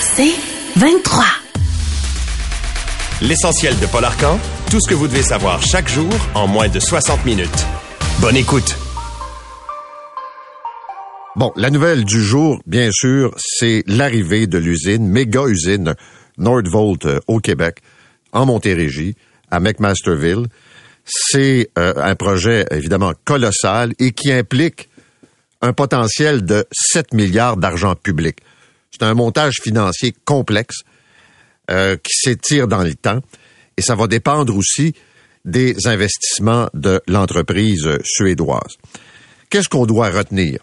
C'est 23. L'essentiel de Paul Arcan, tout ce que vous devez savoir chaque jour en moins de 60 minutes. Bonne écoute. Bon, la nouvelle du jour, bien sûr, c'est l'arrivée de l'usine, méga usine Nordvolt euh, au Québec, en Montérégie, à McMasterville. C'est euh, un projet évidemment colossal et qui implique un potentiel de 7 milliards d'argent public. C'est un montage financier complexe euh, qui s'étire dans le temps et ça va dépendre aussi des investissements de l'entreprise suédoise. Qu'est-ce qu'on doit retenir?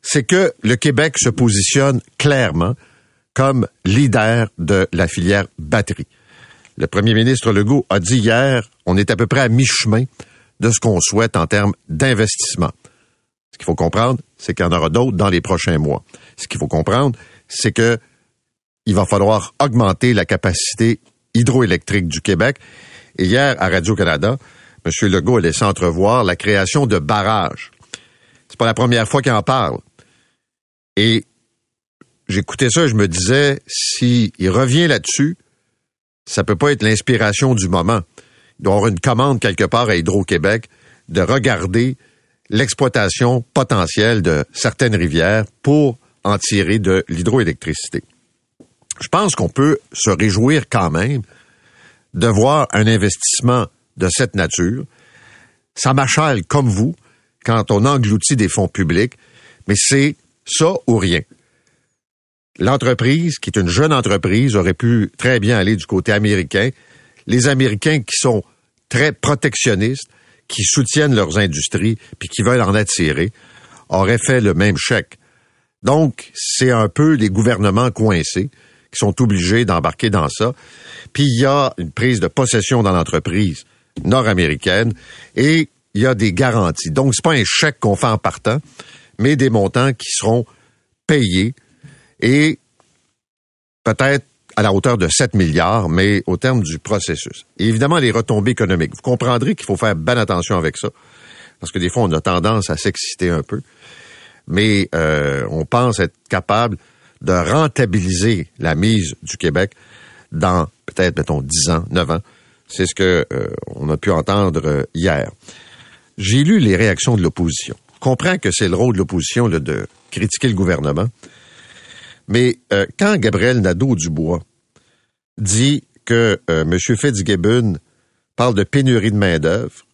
C'est que le Québec se positionne clairement comme leader de la filière batterie. Le premier ministre Legault a dit hier, on est à peu près à mi-chemin de ce qu'on souhaite en termes d'investissement. Ce qu'il faut comprendre, c'est qu'il y en aura d'autres dans les prochains mois. Ce qu'il faut comprendre, c'est que il va falloir augmenter la capacité hydroélectrique du Québec. Et hier, à Radio-Canada, M. Legault a laissé entrevoir la création de barrages. C'est pas la première fois qu'il en parle. Et j'écoutais ça, je me disais, s'il revient là-dessus, ça peut pas être l'inspiration du moment. Il doit avoir une commande quelque part à Hydro-Québec de regarder l'exploitation potentielle de certaines rivières pour en de l'hydroélectricité. Je pense qu'on peut se réjouir quand même de voir un investissement de cette nature. Ça m'achale comme vous quand on engloutit des fonds publics, mais c'est ça ou rien. L'entreprise, qui est une jeune entreprise, aurait pu très bien aller du côté américain. Les Américains qui sont très protectionnistes, qui soutiennent leurs industries, puis qui veulent en attirer, auraient fait le même chèque. Donc, c'est un peu les gouvernements coincés qui sont obligés d'embarquer dans ça. Puis il y a une prise de possession dans l'entreprise nord-américaine et il y a des garanties. Donc, c'est pas un chèque qu'on fait en partant, mais des montants qui seront payés et peut-être à la hauteur de 7 milliards, mais au terme du processus. Évidemment, les retombées économiques. Vous comprendrez qu'il faut faire bonne attention avec ça, parce que des fois, on a tendance à s'exciter un peu. Mais euh, on pense être capable de rentabiliser la mise du Québec dans peut-être, mettons, 10 ans, 9 ans. C'est ce que euh, on a pu entendre euh, hier. J'ai lu les réactions de l'opposition. Je comprends que c'est le rôle de l'opposition de critiquer le gouvernement. Mais quand Gabriel Nadeau-Dubois dit que M. Fitzgibbon parle de pénurie de main-d'œuvre,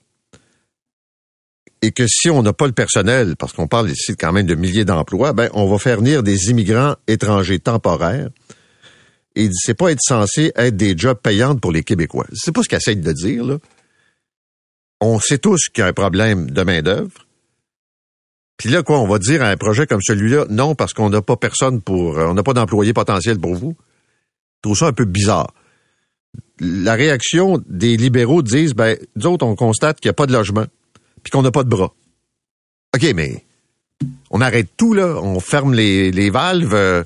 et que si on n'a pas le personnel, parce qu'on parle ici quand même de milliers d'emplois, ben on va faire venir des immigrants étrangers temporaires. Et c'est pas être censé être des jobs payants pour les Québécois. C'est pas ce qu'il essaie de dire là. On sait tous qu'il y a un problème de main d'œuvre. Puis là quoi, on va dire à un projet comme celui-là non parce qu'on n'a pas personne pour, euh, on n'a pas d'employés potentiels pour vous. Je trouve ça un peu bizarre. La réaction des libéraux disent ben d'autres on constate qu'il n'y a pas de logement puis qu'on n'a pas de bras. OK, mais on arrête tout, là. On ferme les, valves. Euh,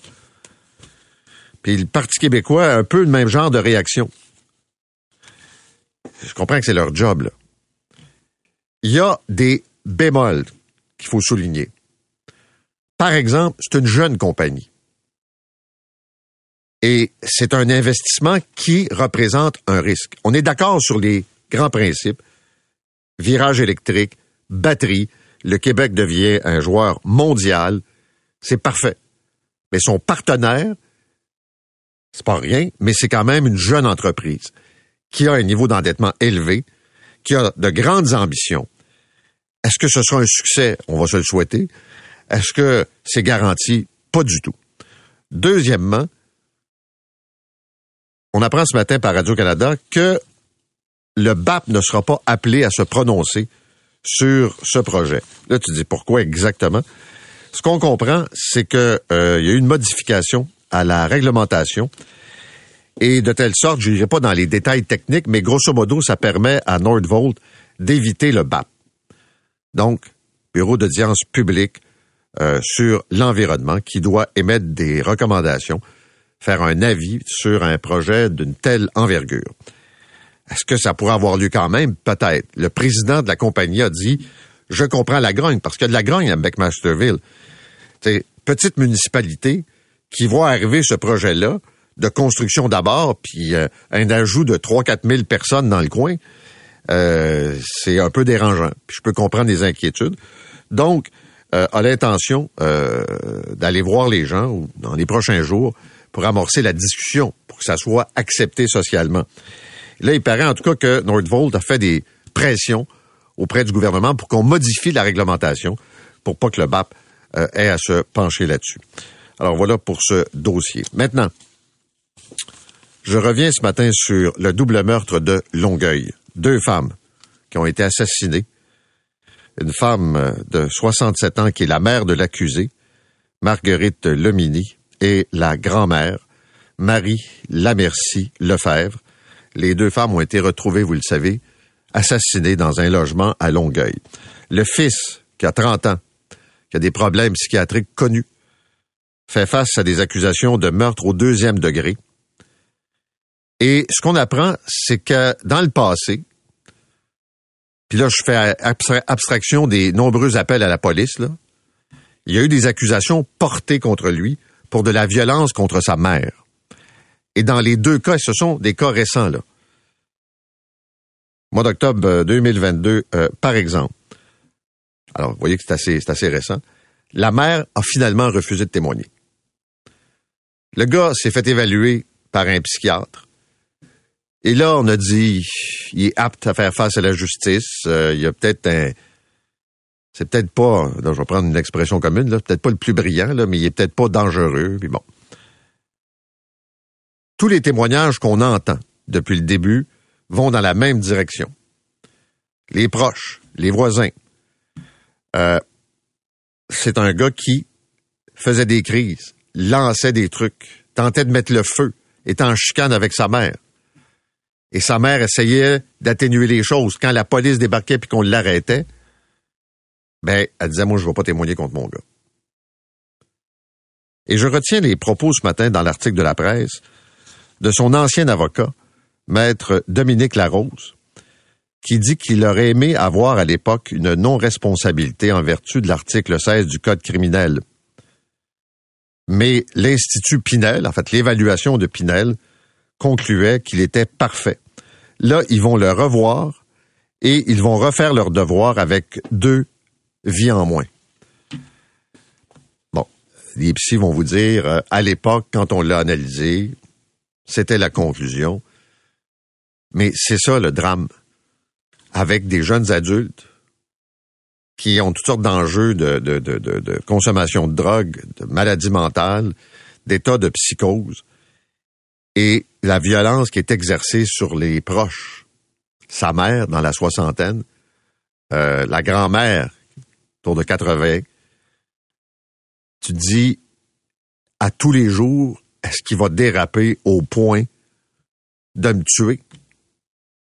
puis le Parti québécois a un peu le même genre de réaction. Je comprends que c'est leur job, là. Il y a des bémols qu'il faut souligner. Par exemple, c'est une jeune compagnie. Et c'est un investissement qui représente un risque. On est d'accord sur les grands principes virage électrique, batterie. Le Québec devient un joueur mondial. C'est parfait. Mais son partenaire, c'est pas rien, mais c'est quand même une jeune entreprise qui a un niveau d'endettement élevé, qui a de grandes ambitions. Est-ce que ce sera un succès? On va se le souhaiter. Est-ce que c'est garanti? Pas du tout. Deuxièmement, on apprend ce matin par Radio-Canada que le BAP ne sera pas appelé à se prononcer sur ce projet. Là, tu dis pourquoi exactement? Ce qu'on comprend, c'est qu'il euh, y a eu une modification à la réglementation et de telle sorte, je n'irai pas dans les détails techniques, mais grosso modo, ça permet à Nordvolt d'éviter le BAP. Donc, bureau d'audience publique euh, sur l'environnement qui doit émettre des recommandations, faire un avis sur un projet d'une telle envergure. Est-ce que ça pourrait avoir lieu quand même? Peut-être. Le président de la compagnie a dit, je comprends la grogne, parce qu'il y a de la grogne à McMasterville. C'est petite municipalité qui voit arriver ce projet-là de construction d'abord, puis euh, un ajout de 3-4 000 personnes dans le coin, euh, c'est un peu dérangeant. Puis je peux comprendre les inquiétudes. Donc, euh, a l'intention euh, d'aller voir les gens dans les prochains jours pour amorcer la discussion, pour que ça soit accepté socialement. Là, il paraît en tout cas que Nordvolt a fait des pressions auprès du gouvernement pour qu'on modifie la réglementation pour pas que le BAP euh, ait à se pencher là-dessus. Alors voilà pour ce dossier. Maintenant, je reviens ce matin sur le double meurtre de Longueuil. Deux femmes qui ont été assassinées. Une femme euh, de 67 ans qui est la mère de l'accusé, Marguerite Lemini, et la grand-mère, Marie Lamercie Lefebvre. Les deux femmes ont été retrouvées, vous le savez, assassinées dans un logement à Longueuil. Le fils, qui a 30 ans, qui a des problèmes psychiatriques connus, fait face à des accusations de meurtre au deuxième degré. Et ce qu'on apprend, c'est que dans le passé, puis là, je fais abstraction des nombreux appels à la police, il y a eu des accusations portées contre lui pour de la violence contre sa mère. Et dans les deux cas, ce sont des cas récents, là. Mois d'octobre 2022, euh, euh, par exemple. Alors, vous voyez que c'est assez, c'est assez récent. La mère a finalement refusé de témoigner. Le gars s'est fait évaluer par un psychiatre. Et là, on a dit, il est apte à faire face à la justice. Euh, il y a peut-être un... C'est peut-être pas, je vais prendre une expression commune, là, peut-être pas le plus brillant, là, mais il est peut-être pas dangereux. Puis bon. Tous les témoignages qu'on entend depuis le début vont dans la même direction. Les proches, les voisins. Euh, c'est un gars qui faisait des crises, lançait des trucs, tentait de mettre le feu, était en chicane avec sa mère. Et sa mère essayait d'atténuer les choses. Quand la police débarquait puis qu'on l'arrêtait, ben, elle disait, moi, je ne vais pas témoigner contre mon gars. Et je retiens les propos ce matin dans l'article de la presse de son ancien avocat, maître Dominique Larose, qui dit qu'il aurait aimé avoir à l'époque une non-responsabilité en vertu de l'article 16 du Code criminel. Mais l'Institut Pinel, en fait l'évaluation de Pinel, concluait qu'il était parfait. Là, ils vont le revoir et ils vont refaire leur devoir avec deux vies en moins. Bon, les psys vont vous dire, euh, à l'époque, quand on l'a analysé, c'était la conclusion. Mais c'est ça le drame. Avec des jeunes adultes qui ont toutes sortes d'enjeux de, de, de, de, consommation de drogue, de maladies mentales, d'état de psychose et la violence qui est exercée sur les proches. Sa mère, dans la soixantaine, euh, la grand-mère, autour de 80, tu dis, à tous les jours, est-ce qu'il va déraper au point de me tuer?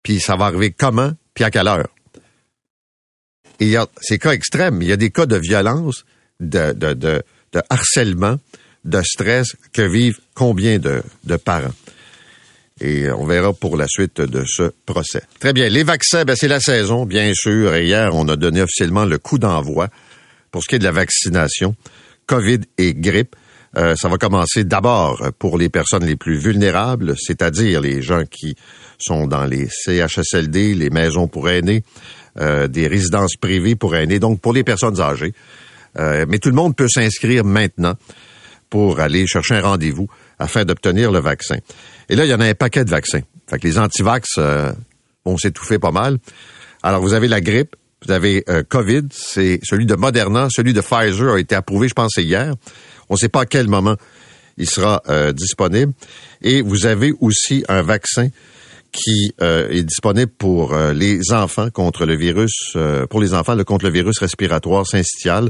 Puis ça va arriver comment? Puis à quelle heure? Et il y a ces cas extrêmes. Il y a des cas de violence, de, de, de, de harcèlement, de stress que vivent combien de, de parents? Et on verra pour la suite de ce procès. Très bien. Les vaccins, ben c'est la saison, bien sûr. hier, on a donné officiellement le coup d'envoi pour ce qui est de la vaccination, COVID et grippe. Euh, ça va commencer d'abord pour les personnes les plus vulnérables, c'est-à-dire les gens qui sont dans les CHSLD, les maisons pour aînés, euh, des résidences privées pour aînés, donc pour les personnes âgées. Euh, mais tout le monde peut s'inscrire maintenant pour aller chercher un rendez-vous afin d'obtenir le vaccin. Et là, il y en a un paquet de vaccins. Fait que les antivax vont s'étouffer pas mal. Alors, vous avez la grippe, vous avez COVID, c'est celui de Moderna, celui de Pfizer a été approuvé, je pense, hier. On ne sait pas à quel moment il sera euh, disponible. Et vous avez aussi un vaccin qui est disponible pour les enfants contre le virus, pour les enfants contre le virus respiratoire syncytial,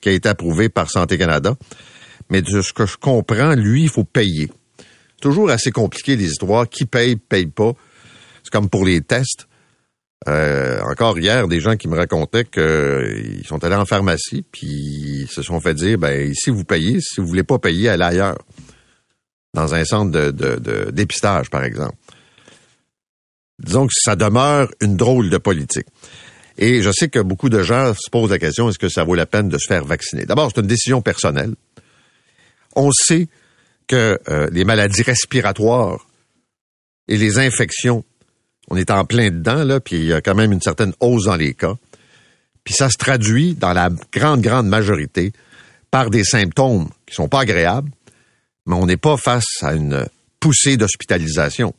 qui a été approuvé par Santé Canada. Mais de ce que je comprends, lui, il faut payer. Toujours assez compliqué les histoires. Qui paye, paye pas. C'est comme pour les tests. Euh, encore hier, des gens qui me racontaient qu'ils sont allés en pharmacie, puis ils se sont fait dire, ben ici vous payez, si vous voulez pas payer, allez ailleurs, dans un centre de, de dépistage, par exemple. Disons que ça demeure une drôle de politique. Et je sais que beaucoup de gens se posent la question, est-ce que ça vaut la peine de se faire vacciner? D'abord, c'est une décision personnelle. On sait que euh, les maladies respiratoires et les infections, on est en plein dedans, là, puis il y a quand même une certaine hausse dans les cas. Puis ça se traduit, dans la grande, grande majorité, par des symptômes qui sont pas agréables, mais on n'est pas face à une poussée d'hospitalisation.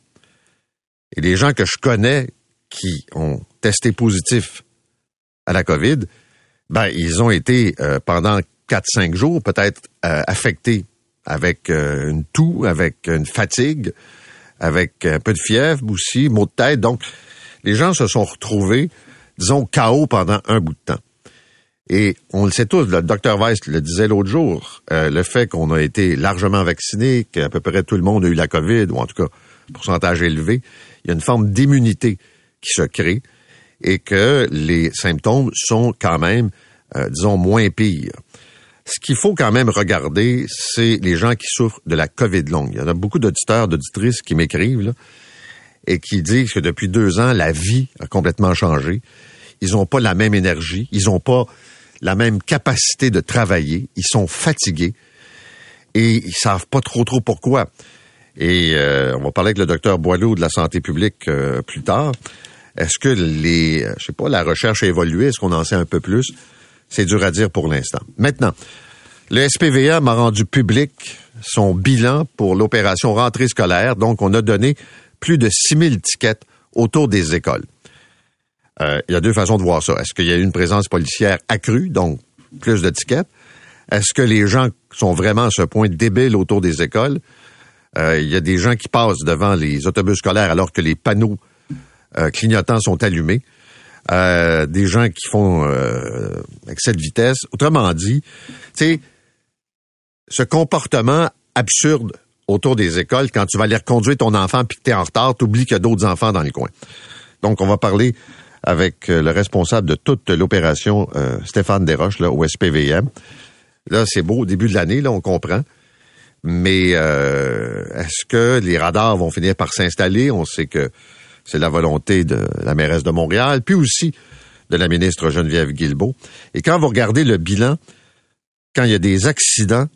Et les gens que je connais qui ont testé positif à la COVID, ben, ils ont été euh, pendant 4-5 jours peut-être euh, affectés avec euh, une toux, avec une fatigue, avec un peu de fièvre aussi, maux de tête. Donc, les gens se sont retrouvés, disons, chaos pendant un bout de temps. Et on le sait tous, le docteur Weiss le disait l'autre jour, le fait qu'on a été largement vacciné, qu'à peu près tout le monde a eu la COVID, ou en tout cas, pourcentage élevé, il y a une forme d'immunité qui se crée et que les symptômes sont quand même, euh, disons, moins pires. Ce qu'il faut quand même regarder, c'est les gens qui souffrent de la COVID longue. Il y en a beaucoup d'auditeurs, d'auditrices qui m'écrivent et qui disent que depuis deux ans, la vie a complètement changé. Ils n'ont pas la même énergie, ils n'ont pas la même capacité de travailler, ils sont fatigués et ils savent pas trop trop pourquoi. Et euh, on va parler avec le docteur Boileau de la santé publique euh, plus tard. Est-ce que les, je sais pas, la recherche a évolué? Est-ce qu'on en sait un peu plus? C'est dur à dire pour l'instant. Maintenant, le SPVA m'a rendu public son bilan pour l'opération rentrée scolaire. Donc, on a donné plus de 6000 tickets autour des écoles. Euh, il y a deux façons de voir ça. Est-ce qu'il y a une présence policière accrue, donc plus de tickets? Est-ce que les gens sont vraiment à ce point débiles autour des écoles? Euh, il y a des gens qui passent devant les autobus scolaires alors que les panneaux euh, clignotants sont allumés. Euh, des gens qui font excès de vitesse. Autrement dit, tu ce comportement absurde autour des écoles, quand tu vas aller reconduire ton enfant puis que tu es en retard, tu oublies qu'il y a d'autres enfants dans les coins. Donc, on va parler avec le responsable de toute l'opération, Stéphane Desroches, là, au SPVM. Là, c'est beau, au début de l'année, là, on comprend. Mais euh, est-ce que les radars vont finir par s'installer? On sait que c'est la volonté de la mairesse de Montréal, puis aussi de la ministre Geneviève Guilbeault. Et quand vous regardez le bilan, quand il y a des accidents,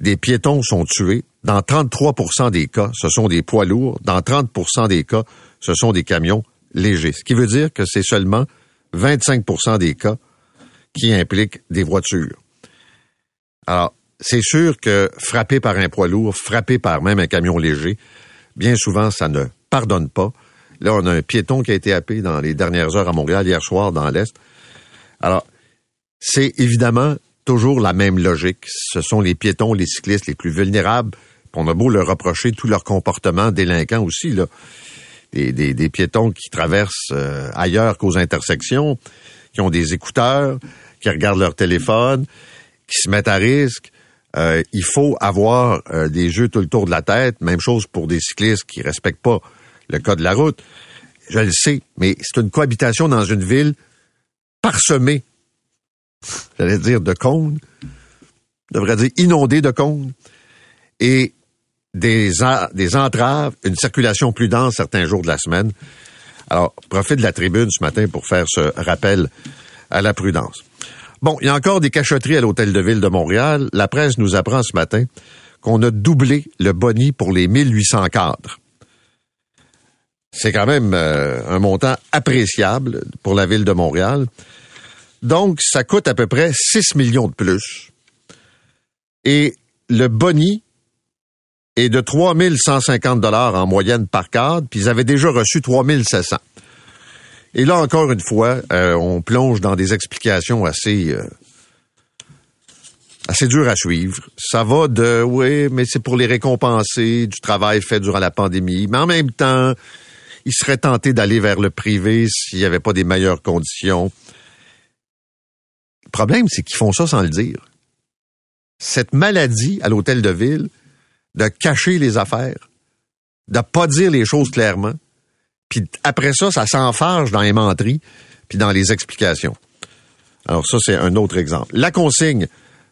des piétons sont tués, dans 33% des cas, ce sont des poids lourds. Dans 30% des cas, ce sont des camions légers. Ce qui veut dire que c'est seulement 25% des cas qui impliquent des voitures. Alors, c'est sûr que frappé par un poids lourd, frappé par même un camion léger, bien souvent, ça ne pardonne pas. Là, on a un piéton qui a été happé dans les dernières heures à Montréal, hier soir, dans l'Est. Alors, c'est évidemment toujours la même logique. Ce sont les piétons, les cyclistes les plus vulnérables. On a beau leur reprocher tout leur comportement délinquant aussi, là. Des, des, piétons qui traversent euh, ailleurs qu'aux intersections, qui ont des écouteurs, qui regardent leur téléphone, qui se mettent à risque. Euh, il faut avoir euh, des jeux tout le tour de la tête. Même chose pour des cyclistes qui respectent pas le code de la route. Je le sais, mais c'est une cohabitation dans une ville parsemée, j'allais dire de cônes, je devrais dire inondée de cônes, et des, des entraves, une circulation plus dense certains jours de la semaine. Alors, profite de la tribune ce matin pour faire ce rappel à la prudence. Bon, il y a encore des cachotteries à l'Hôtel de Ville de Montréal. La presse nous apprend ce matin qu'on a doublé le boni pour les 1800 cadres. C'est quand même euh, un montant appréciable pour la ville de Montréal. Donc, ça coûte à peu près 6 millions de plus. Et le boni est de 3150 dollars en moyenne par cadre, puis ils avaient déjà reçu 3700. Et là, encore une fois, euh, on plonge dans des explications assez euh, assez dures à suivre. Ça va de oui, mais c'est pour les récompenser du travail fait durant la pandémie. Mais en même temps, ils seraient tentés d'aller vers le privé s'il n'y avait pas des meilleures conditions. Le problème, c'est qu'ils font ça sans le dire. Cette maladie à l'hôtel de ville de cacher les affaires, de pas dire les choses clairement, puis après ça, ça s'enfarge dans les menteries puis dans les explications. Alors ça, c'est un autre exemple. La consigne,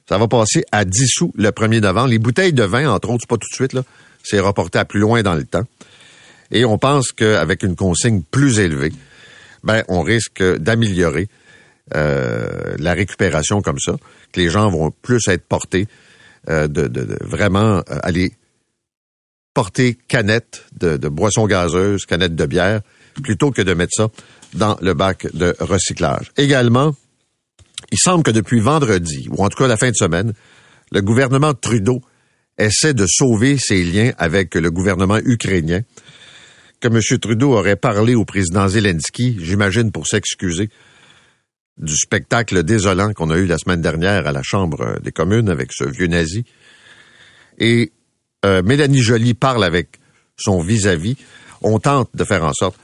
ça va passer à 10 sous le 1er novembre. Les bouteilles de vin, entre autres, pas tout de suite. C'est reporté à plus loin dans le temps. Et on pense qu'avec une consigne plus élevée, ben, on risque d'améliorer euh, la récupération comme ça, que les gens vont plus être portés euh, de, de, vraiment euh, aller porter canettes de, de boissons gazeuses, canettes de bière, plutôt que de mettre ça dans le bac de recyclage. Également, il semble que depuis vendredi, ou en tout cas la fin de semaine, le gouvernement Trudeau essaie de sauver ses liens avec le gouvernement ukrainien, que M. Trudeau aurait parlé au président Zelensky, j'imagine pour s'excuser du spectacle désolant qu'on a eu la semaine dernière à la Chambre des communes avec ce vieux nazi. Et euh, Mélanie Joly parle avec son vis-à-vis. On tente de faire en sorte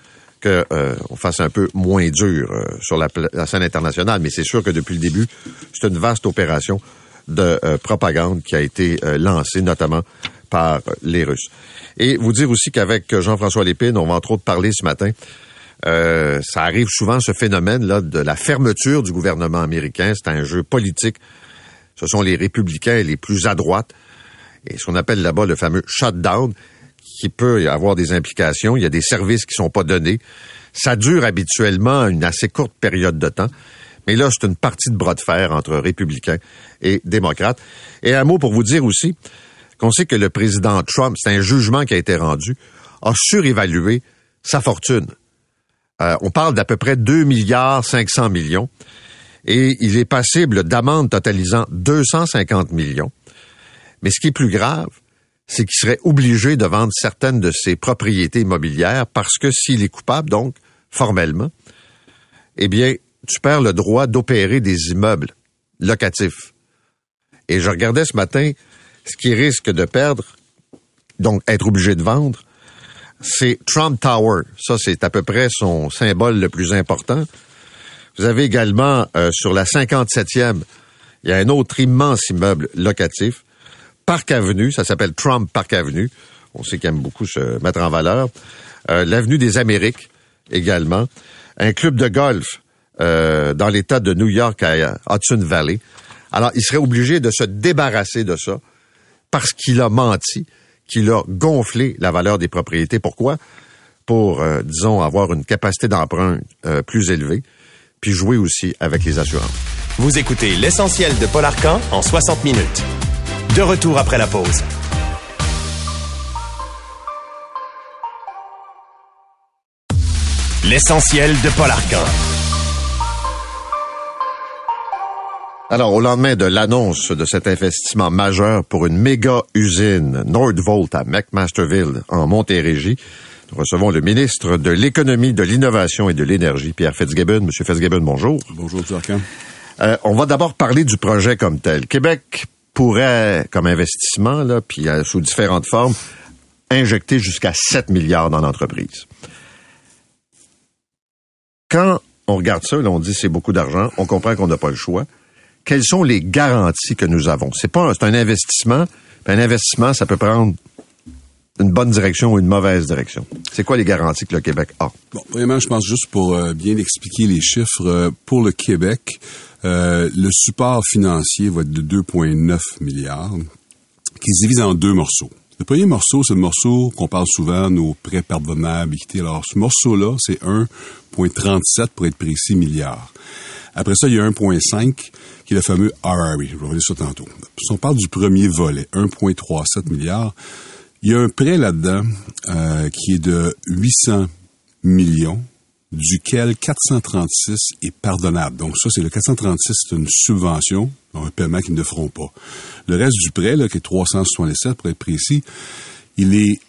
qu'on euh, fasse un peu moins dur euh, sur la, scène internationale, mais c'est sûr que depuis le début, c'est une vaste opération de propagande qui a été lancée, notamment par les Russes. Et vous dire aussi qu'avec Jean-François Lépine, on va entre autres parler ce matin euh, ça arrive souvent ce phénomène-là de la fermeture du gouvernement américain. C'est un jeu politique. Ce sont les républicains les plus à droite. Et ce qu'on appelle là-bas le fameux shutdown, qui peut avoir des implications. Il y a des services qui sont pas donnés. Ça dure habituellement une assez courte période de temps. Mais là, c'est une partie de bras de fer entre républicains et démocrates. Et un mot pour vous dire aussi qu'on sait que le président Trump, c'est un jugement qui a été rendu, a surévalué sa fortune. Euh, on parle d'à peu près 2 milliards 500 millions et il est passible d'amendes totalisant 250 millions. Mais ce qui est plus grave, c'est qu'il serait obligé de vendre certaines de ses propriétés immobilières parce que s'il est coupable, donc, formellement, eh bien, tu perds le droit d'opérer des immeubles locatifs. Et je regardais ce matin ce qu'il risque de perdre, donc être obligé de vendre, c'est Trump Tower. Ça, c'est à peu près son symbole le plus important. Vous avez également euh, sur la 57e, il y a un autre immense immeuble locatif, Park Avenue, ça s'appelle Trump Park Avenue. On sait qu'il aime beaucoup se mettre en valeur. Euh, L'avenue des Amériques également. Un club de golf euh, dans l'État de New York à Hudson Valley. Alors, il serait obligé de se débarrasser de ça parce qu'il a menti qu'il a gonflé la valeur des propriétés. Pourquoi? Pour, euh, disons, avoir une capacité d'emprunt euh, plus élevée, puis jouer aussi avec les assurances. Vous écoutez l'essentiel de Paul Arcan en 60 minutes. De retour après la pause. L'essentiel de Paul Arcan. Alors, au lendemain de l'annonce de cet investissement majeur pour une méga usine Nordvolt à McMasterville, en Montérégie, nous recevons le ministre de l'Économie, de l'Innovation et de l'Énergie, Pierre Fitzgibbon. Monsieur Fitzgibbon, bonjour. Bonjour, Pierre euh, On va d'abord parler du projet comme tel. Québec pourrait, comme investissement, là, puis euh, sous différentes formes, injecter jusqu'à 7 milliards dans l'entreprise. Quand on regarde ça, là, on dit c'est beaucoup d'argent, on comprend qu'on n'a pas le choix quelles sont les garanties que nous avons? C'est pas c'est un investissement. Un investissement, ça peut prendre une bonne direction ou une mauvaise direction. C'est quoi les garanties que le Québec a? Bon, premièrement, je pense juste pour euh, bien expliquer les chiffres, euh, pour le Québec, euh, le support financier va être de 2,9 milliards, qui se divise en deux morceaux. Le premier morceau, c'est le morceau qu'on parle souvent, nos prêts pardonnables. Alors, ce morceau-là, c'est 1,37 pour être précis milliards. Après ça, il y a 1,5 le fameux RRE. Je vais revenir sur tantôt. Si on parle du premier volet, 1,37 milliards, il y a un prêt là-dedans euh, qui est de 800 millions, duquel 436 est pardonnable. Donc ça, c'est le 436, c'est une subvention, un paiement qu'ils ne feront pas. Le reste du prêt, là, qui est 367 pour être précis, il est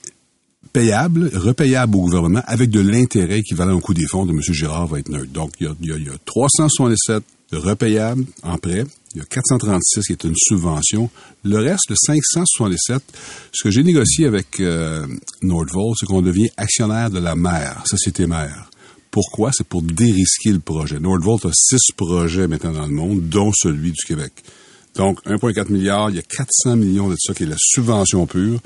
payable, repayable au gouvernement avec de l'intérêt équivalent au coût des fonds de M. Girard va être neutre. Donc, il y a, il y a 367 repayable en prêt. Il y a 436 qui est une subvention. Le reste, le 567, ce que j'ai négocié avec euh, Nordvolt, c'est qu'on devient actionnaire de la mère, société mère. Pourquoi? C'est pour dérisquer le projet. Nordvolt a six projets maintenant dans le monde, dont celui du Québec. Donc, 1,4 milliard, il y a 400 millions de ça qui est la subvention pure.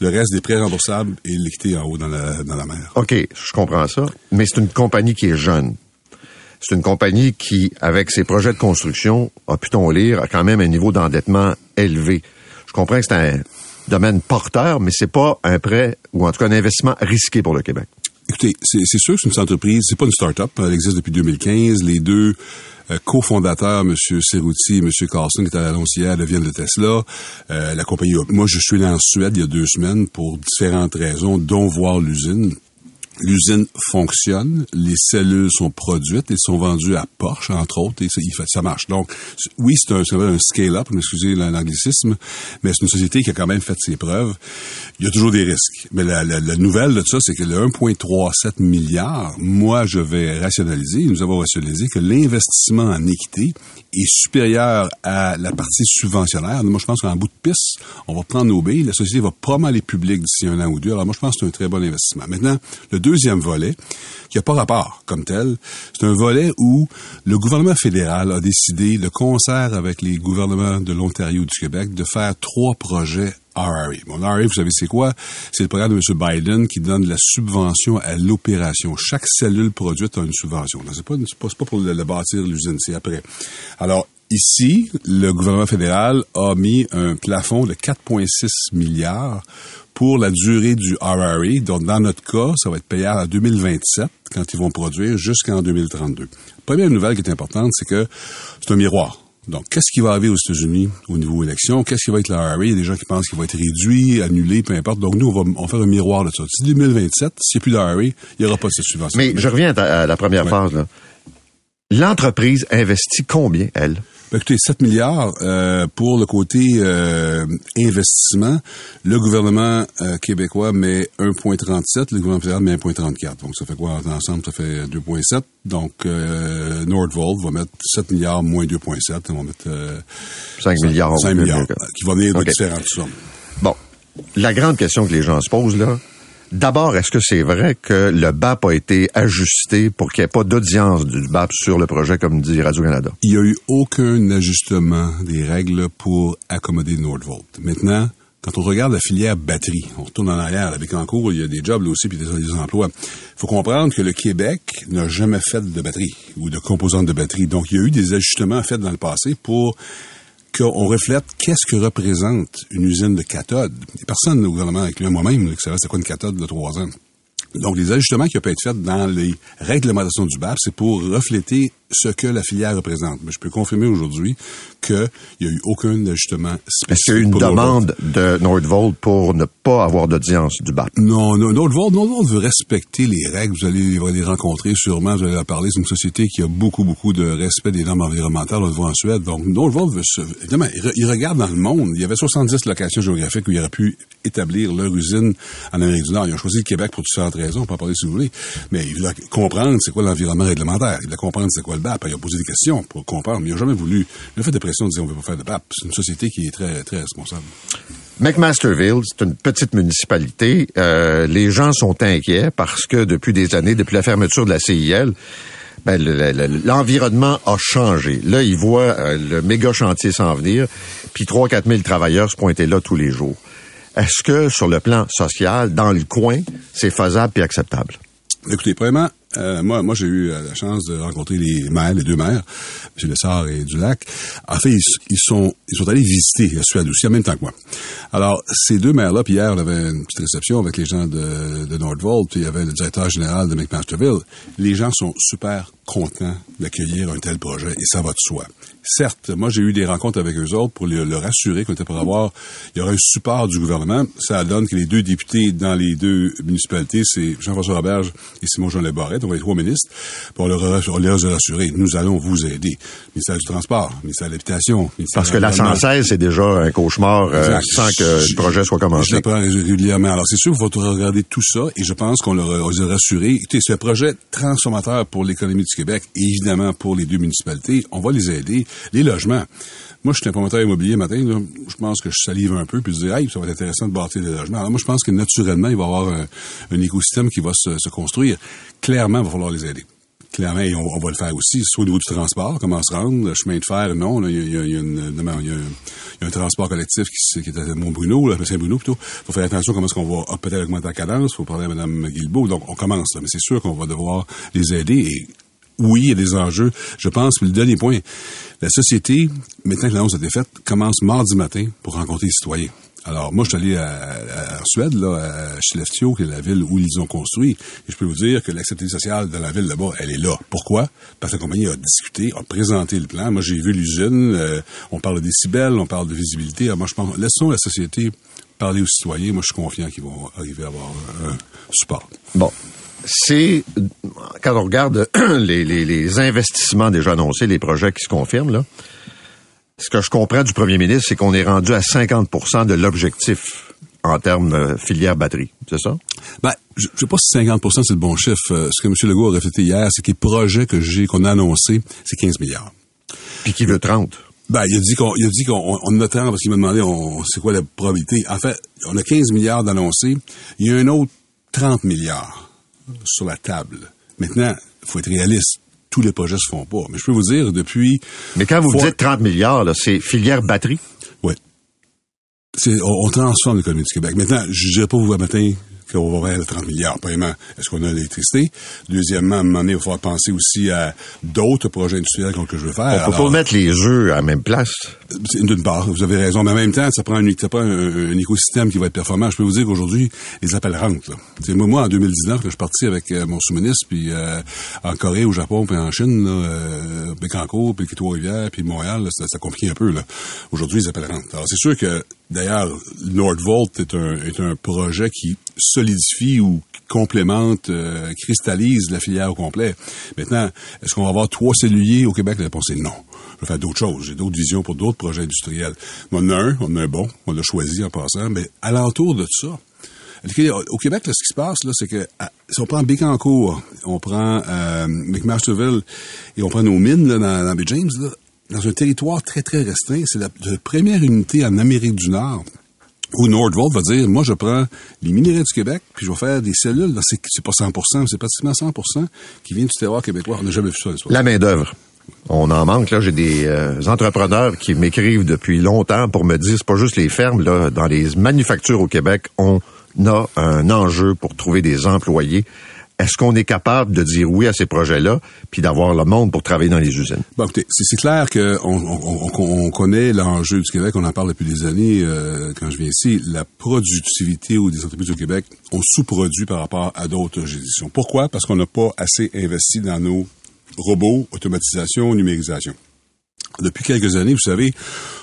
Le reste des prêts remboursables est l'équité en haut dans la, dans la mer. OK, je comprends ça. Mais c'est une compagnie qui est jeune. C'est une compagnie qui, avec ses projets de construction, a pu-t-on lire, a quand même un niveau d'endettement élevé. Je comprends que c'est un domaine porteur, mais c'est pas un prêt ou en tout cas un investissement risqué pour le Québec. Écoutez, c'est sûr que c'est une entreprise, c'est pas une start-up, elle existe depuis 2015. Les deux euh, cofondateurs, M. Cerruti et M. Carlson, qui étaient annoncés hier, deviennent de Tesla. Euh, la compagnie, moi, je suis là en Suède il y a deux semaines pour différentes raisons, dont voir l'usine l'usine fonctionne, les cellules sont produites et sont vendues à Porsche, entre autres, et ça, marche. Donc, oui, c'est un, un scale-up, excusez l'anglicisme, mais c'est une société qui a quand même fait ses preuves. Il y a toujours des risques. Mais la, la, la nouvelle de ça, c'est que le 1,37 milliard, moi, je vais rationaliser, nous avons rationalisé que l'investissement en équité est supérieur à la partie subventionnaire. Moi, je pense qu'en bout de piste, on va prendre nos billes, la société va probablement aller publique d'ici un an ou deux. Alors, moi, je pense que c'est un très bon investissement. Maintenant, le deuxième volet, qui n'a pas rapport comme tel, c'est un volet où le gouvernement fédéral a décidé, de concert avec les gouvernements de l'Ontario et du Québec, de faire trois projets RRA. Bon, RRA, vous savez c'est quoi? C'est le programme de M. Biden qui donne la subvention à l'opération. Chaque cellule produite a une subvention. C'est pas, pas, pas pour le, le bâtir l'usine, c'est après. Alors, Ici, le gouvernement fédéral a mis un plafond de 4,6 milliards pour la durée du RRA. Donc, dans notre cas, ça va être payable en 2027, quand ils vont produire, jusqu'en 2032. Première nouvelle qui est importante, c'est que c'est un miroir. Donc, qu'est-ce qui va arriver aux États-Unis au niveau élection? Qu'est-ce qui va être le RRA? Il y a des gens qui pensent qu'il va être réduit, annulé, peu importe. Donc, nous, on va, on faire un miroir de ça. Si 2027, s'il n'y a plus de RRA, il n'y aura pas cette subvention. Mais je reviens à la première phase. Là. L'entreprise investit combien, elle? Ben, écoutez, 7 milliards euh, pour le côté euh, investissement. Le gouvernement euh, québécois met 1,37, le gouvernement fédéral met 1,34. Donc, ça fait quoi? Ensemble? Ça fait 2,7. Donc, euh, Nordvolt va mettre 7 milliards moins 2,7. On va mettre... 5 milliards. 5 milliards, qui va venir de différentes sommes. Bon. La grande question que les gens se posent, là, D'abord, est-ce que c'est vrai que le BAP a été ajusté pour qu'il n'y ait pas d'audience du BAP sur le projet, comme dit Radio-Canada? Il n'y a eu aucun ajustement des règles pour accommoder Nordvolt. Maintenant, quand on regarde la filière batterie, on retourne en arrière avec en cours, il y a des jobs là aussi puis des, des emplois. Il faut comprendre que le Québec n'a jamais fait de batterie ou de composantes de batterie. Donc, il y a eu des ajustements faits dans le passé pour qu'on reflète qu'est-ce que représente une usine de cathode. Personne au gouvernement, incluant moi-même, qui savait c'est quoi une cathode de trois ans. Donc, les ajustements qui pu être faits dans les réglementations du BAP, c'est pour refléter ce que la filière représente. Mais je peux confirmer aujourd'hui qu'il n'y a eu aucun ajustement spécifique. Est-ce qu'il y a eu une demande de Nordvolt pour ne pas avoir d'audience du BAP? Non, non Nordvolt, Nordvolt veut respecter les règles. Vous allez, les rencontrer sûrement, vous allez leur parler. C'est une société qui a beaucoup, beaucoup de respect des normes environnementales. On le voit en Suède. Donc, Nordvolt veut se... Évidemment, il regarde dans le monde. Il y avait 70 locations géographiques où il aurait pu établir leur usine en Amérique du Nord. Ils ont choisi le Québec pour différentes raisons. On peut en parler si vous voulez. Mais il veut comprendre c'est quoi l'environnement réglementaire. Il veut comprendre c'est quoi le BAP. Il a posé des questions pour comprendre, mais il n'a jamais voulu. Il a fait des pressions de dire on ne veut pas faire de BAP. C'est une société qui est très, très responsable. McMasterville, c'est une petite municipalité. Euh, les gens sont inquiets parce que depuis des années, depuis la fermeture de la CIL, ben, l'environnement a changé. Là, ils voient euh, le méga chantier s'en venir, puis 3-4 000 travailleurs se pointer là tous les jours. Est-ce que, sur le plan social, dans le coin, c'est faisable et acceptable? Écoutez, premièrement, euh, moi, moi j'ai eu euh, la chance de rencontrer les maires, les deux maires, M. Lessard et Dulac. En fait, ils, sont ils sont allés visiter la Suède aussi en même temps que moi. Alors, ces deux maires-là, puis hier, on avait une petite réception avec les gens de, de Nordvolt, puis il y avait le directeur général de McMasterville. Les gens sont super contents d'accueillir un tel projet, et ça va de soi. Certes, moi, j'ai eu des rencontres avec eux autres pour leur assurer qu'on était pour avoir, il y aurait un support du gouvernement. Ça donne que les deux députés dans les deux municipalités, c'est Jean-François Roberge et Simon-Jean Lebarret, donc les trois ministres, pour leur, leur assurer, nous allons vous aider. Ministère du Transport, ministère de l'Habitation. Parce que la 116, c'est déjà un cauchemar euh, sans que le projet soit commencé. Je l'apprends régulièrement. Alors, c'est sûr, il faut regarder tout ça et je pense qu'on leur a rassuré. Écoutez, c'est un projet transformateur pour l'économie du Québec et évidemment pour les deux municipalités. On va les aider. Les logements. Moi, je suis un promoteur immobilier matin. je pense que je salive un peu puis je dis, hey, ça va être intéressant de bâtir des logements. Alors moi, je pense que naturellement, il va y avoir un, écosystème qui va se, construire. Clairement, il va falloir les aider clairement, et on, va le faire aussi, soit au niveau du transport, comment se rendre, le chemin de fer, non, il y a, y, a un transport collectif qui, qui est à Mont-Bruno, à Saint-Bruno plutôt. Faut faire attention comment est-ce qu'on va peut-être augmenter la cadence, faut parler à Mme Guilbeault, donc on commence mais c'est sûr qu'on va devoir les aider et oui, il y a des enjeux. Je pense, le dernier point, la société, maintenant que l'annonce a été faite, commence mardi matin pour rencontrer les citoyens. Alors, moi, je suis allé à, en Suède, là, à qui est la ville où ils ont construit. Et je peux vous dire que l'acceptabilité sociale de la ville là-bas, elle est là. Pourquoi? Parce que la compagnie a discuté, a présenté le plan. Moi, j'ai vu l'usine. Euh, on parle de décibels, on parle de visibilité. Alors, moi, je pense, laissons la société parler aux citoyens. Moi, je suis confiant qu'ils vont arriver à avoir un support. Bon. C'est, quand on regarde les, les, les investissements déjà annoncés, les projets qui se confirment, là, ce que je comprends du premier ministre, c'est qu'on est rendu à 50% de l'objectif en termes de filière batterie. C'est ça? Ben, je ne sais pas si 50% c'est le bon chiffre. Euh, ce que M. Legault a reflété hier, c'est que les projets que j'ai, qu'on a annoncés, c'est 15 milliards. Puis qu'il veut 30. Ben, il a dit qu'on, il a dit qu'on on a 30 parce qu'il m'a demandé on, c'est quoi la probabilité? En fait, on a 15 milliards d'annoncés. Il y a un autre 30 milliards sur la table. Maintenant, il faut être réaliste tous les projets se font pas. Mais je peux vous dire, depuis... Mais quand vous dites 30 milliards, c'est filière batterie? Oui. On, on, transforme l'économie du Québec. Maintenant, je ne dirais pas vous matin qu'on va vers 30 milliards. Premièrement, est-ce qu'on a l'électricité? Deuxièmement, à un moment donné, il va falloir penser aussi à d'autres projets industriels que je veux faire. On peut pas mettre les œufs à la même place. D'une part, vous avez raison, mais en même temps, ça prend, un, ça prend un, écosystème qui va être performant. Je peux vous dire qu'aujourd'hui, les appels rentrent. Là. Moi, moi, en 2019, je suis parti avec euh, mon sous-ministre, puis euh, en Corée, au Japon, puis en Chine, là, euh, Bécancourt, puis Quito-Rivière, puis Montréal, là, ça, ça un peu. Là. Aujourd'hui, les appels rentrent. Alors, c'est sûr que D'ailleurs, Nordvolt est un, est un projet qui solidifie ou complémente, euh, cristallise la filière au complet. Maintenant, est-ce qu'on va avoir trois celluliers au Québec? La réponse est non. Je vais faire d'autres choses. J'ai d'autres visions pour d'autres projets industriels. On en a un, on en a un bon, on l'a choisi en passant, mais alentour de ça, au Québec, là, ce qui se passe, là, c'est que si on prend Bécancourt, on prend euh, McMasterville et on prend nos mines là, dans, dans James, là, dans un territoire très, très restreint. C'est la, première unité en Amérique du Nord où Nordvolt va dire, moi, je prends les minéraux du Québec, puis je vais faire des cellules. C'est, c'est pas 100% c'est pratiquement 100% qui viennent du terroir québécois. On n'a jamais vu ça. La main-d'œuvre. On en manque, là. J'ai des euh, entrepreneurs qui m'écrivent depuis longtemps pour me dire, c'est pas juste les fermes, là. Dans les manufactures au Québec, on a un enjeu pour trouver des employés. Est-ce qu'on est capable de dire oui à ces projets-là, puis d'avoir le monde pour travailler dans les usines? Écoutez, c'est clair qu'on on, on, connaît l'enjeu du Québec, on en parle depuis des années euh, quand je viens ici. La productivité ou des entreprises du Québec ont sous-produit par rapport à d'autres juridictions. Pourquoi? Parce qu'on n'a pas assez investi dans nos robots, automatisation, numérisation. Depuis quelques années, vous savez,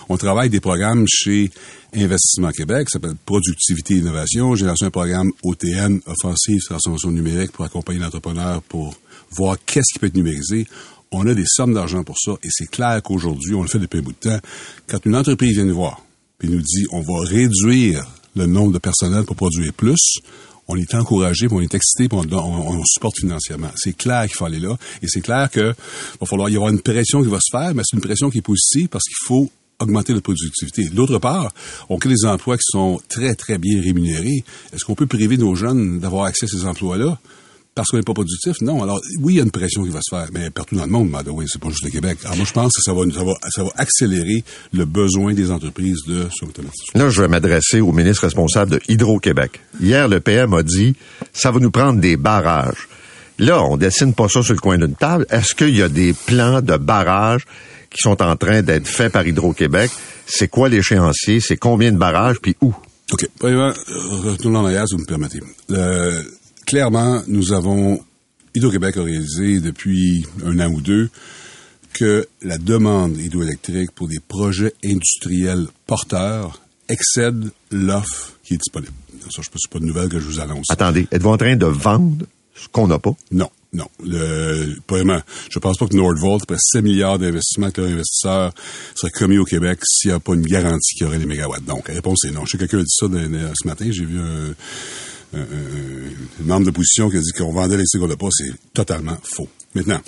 on travaille des programmes chez Investissement Québec, ça s'appelle Productivité et Innovation. J'ai lancé un programme OTN, Offensive Transformation Numérique, pour accompagner l'entrepreneur pour voir qu'est-ce qui peut être numérisé. On a des sommes d'argent pour ça et c'est clair qu'aujourd'hui, on le fait depuis un bout de temps. Quand une entreprise vient nous voir et nous dit on va réduire le nombre de personnel pour produire plus, on est encouragé, on est excité, on, on, supporte financièrement. C'est clair qu'il faut aller là. Et c'est clair que va falloir y avoir une pression qui va se faire, mais c'est une pression qui est positive parce qu'il faut augmenter la productivité. D'autre part, on crée des emplois qui sont très, très bien rémunérés. Est-ce qu'on peut priver nos jeunes d'avoir accès à ces emplois-là? Parce qu'on n'est pas productif. Non. Alors, oui, il y a une pression qui va se faire, mais partout dans le monde, oui, c'est pas juste le Québec. Alors, moi, je pense que ça va, ça va, ça va accélérer le besoin des entreprises de Là, je vais m'adresser au ministre responsable de Hydro-Québec. Hier, le PM a dit, ça va nous prendre des barrages. Là, on dessine pas ça sur le coin d'une table. Est-ce qu'il y a des plans de barrages qui sont en train d'être faits par Hydro-Québec? C'est quoi l'échéancier? C'est combien de barrages? Puis où? OK. Premièrement, retournons en arrière, si vous me permettez. Le, clairement, nous avons, Hydro-Québec a réalisé depuis un an ou deux que la demande hydroélectrique pour des projets industriels porteurs excède l'offre qui est disponible. Ça, je ne pas de nouvelles que je vous annonce. Attendez, êtes-vous en train de vendre ce qu'on n'a pas? Non. Non. Le, premièrement, je pense pas que Nordvolt, après 7 milliards d'investissements que l'investisseur serait commis au Québec s'il n'y a pas une garantie qu'il y aurait les mégawatts. Donc, la réponse est non. Je sais que quelqu'un a dit ça ce matin. J'ai vu un, un, membre d'opposition qui a dit qu'on vendait les qu'on n'a pas, c'est totalement faux. Maintenant,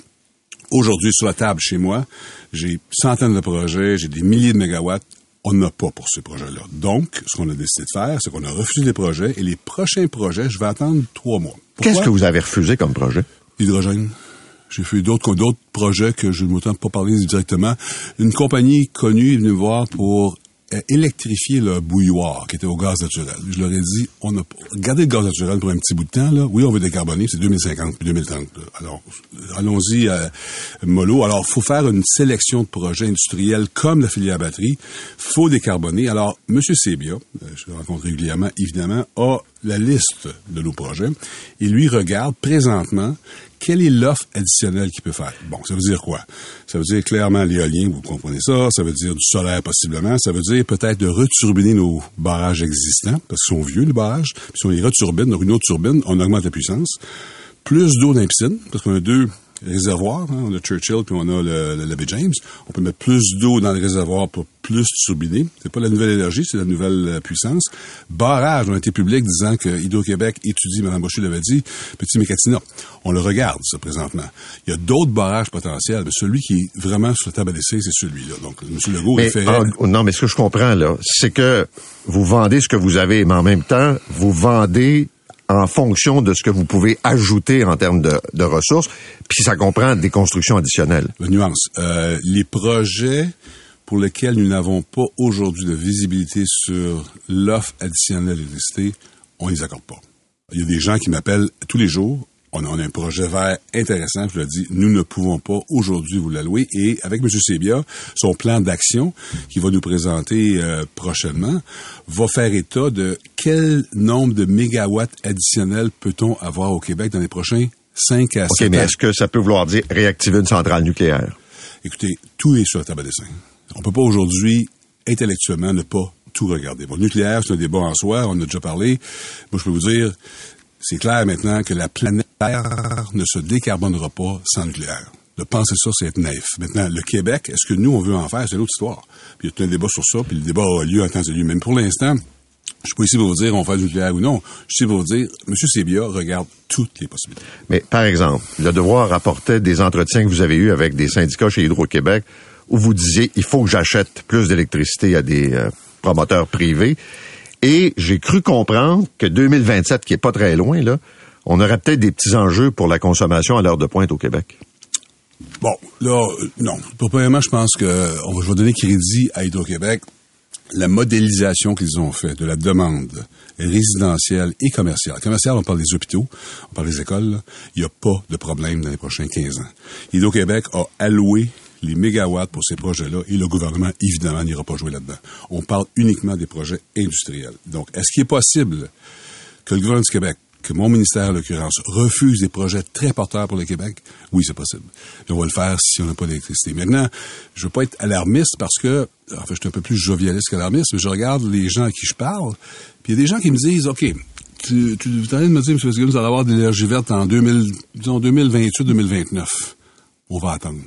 aujourd'hui, sur la table chez moi, j'ai centaines de projets, j'ai des milliers de mégawatts. On n'a pas pour ces projets-là. Donc, ce qu'on a décidé de faire, c'est qu'on a refusé les projets et les prochains projets, je vais attendre trois mois. Qu'est-ce que vous avez refusé comme projet? L'hydrogène. J'ai fait d'autres projets que je ne m'entends pas parler directement. Une compagnie connue est venue me voir pour électrifier le bouilloire qui était au gaz naturel. Je leur ai dit, on a gardé le gaz naturel pour un petit bout de temps. Là. Oui, on veut décarboner, c'est 2050 puis 2030. Alors, allons-y à mollo. Alors, faut faire une sélection de projets industriels comme la filière batterie. faut décarboner. Alors, M. Sebia, euh, je le rencontre régulièrement, évidemment, a la liste de nos projets et lui regarde présentement quelle est l'offre additionnelle qu'il peut faire? Bon, ça veut dire quoi? Ça veut dire clairement l'éolien, vous comprenez ça. Ça veut dire du solaire possiblement. Ça veut dire peut-être de returbiner nos barrages existants, parce qu'ils sont vieux, les barrages. Puis si on les returbine, donc une autre turbine, on augmente la puissance. Plus d'eau dans les piscines, parce qu'on a deux réservoir. Hein, on a Churchill puis on a le, le, James. On peut mettre plus d'eau dans le réservoir pour plus turbiner. C'est pas la nouvelle énergie, c'est la nouvelle euh, puissance. Barrage ont été public disant que Hydro-Québec étudie, Mme Boucher l'avait dit, Petit Mécatina. On le regarde, ça, présentement. Il y a d'autres barrages potentiels, mais celui qui est vraiment sur la table d'essai, c'est celui-là. Donc, M. Legault mais, non, mais ce que je comprends, là, c'est que vous vendez ce que vous avez, mais en même temps, vous vendez en fonction de ce que vous pouvez ajouter en termes de, ressources, puis ça comprend des constructions additionnelles. La nuance. Euh, les projets pour lesquels nous n'avons pas aujourd'hui de visibilité sur l'offre additionnelle d'électricité, on les accorde pas. Il y a des gens qui m'appellent tous les jours on a, un projet vert intéressant, je l'ai dit, nous ne pouvons pas aujourd'hui vous l'allouer. Et avec M. Sebia, son plan d'action qu'il va nous présenter euh, prochainement va faire état de quel nombre de mégawatts additionnels peut-on avoir au Québec dans les prochains 5 à 7 ans. Mais est-ce que ça peut vouloir dire réactiver une centrale nucléaire? Écoutez, tout est sur la table dessin. On peut pas aujourd'hui intellectuellement ne pas tout regarder. Bon, le nucléaire, c'est un débat en soi, on en a déjà parlé. Moi, je peux vous dire, c'est clair maintenant que la planète Terre ne se décarbonera pas sans nucléaire. De penser ça, c'est être naïf. Maintenant, le Québec, est-ce que nous, on veut en faire? C'est l'autre histoire. Puis il y a un débat sur ça, puis le débat a lieu en temps et lieu. Même pour l'instant, je suis pas ici pour vous dire on fait du nucléaire ou non. Je suis pour vous dire, M. Sébia regarde toutes les possibilités. Mais par exemple, le devoir rapportait des entretiens que vous avez eus avec des syndicats chez Hydro-Québec où vous disiez il faut que j'achète plus d'électricité à des euh, promoteurs privés. Et j'ai cru comprendre que 2027, qui est pas très loin, là, on aurait peut-être des petits enjeux pour la consommation à l'heure de pointe au Québec. Bon, là, euh, non. Premièrement, je pense que on va donner crédit à Hydro-Québec. La modélisation qu'ils ont fait de la demande résidentielle et commerciale. Commerciale, on parle des hôpitaux, on parle des écoles. Il n'y a pas de problème dans les prochains 15 ans. Hydro-Québec a alloué les mégawatts pour ces projets-là et le gouvernement, évidemment, n'ira pas jouer là-dedans. On parle uniquement des projets industriels. Donc, est-ce qu'il est possible que le gouvernement du Québec, que mon ministère, en l'occurrence, refuse des projets très porteurs pour le Québec? Oui, c'est possible. Et on va le faire si on n'a pas d'électricité. Maintenant, je veux pas être alarmiste parce que, en fait, je suis un peu plus jovialiste qu'alarmiste, mais je regarde les gens à qui je parle, puis il y a des gens qui me disent, OK, tu, tu, de me dire, M. Fitzgibbon, vous allez avoir de l'énergie verte en 2000, disons 2028-2029. On va attendre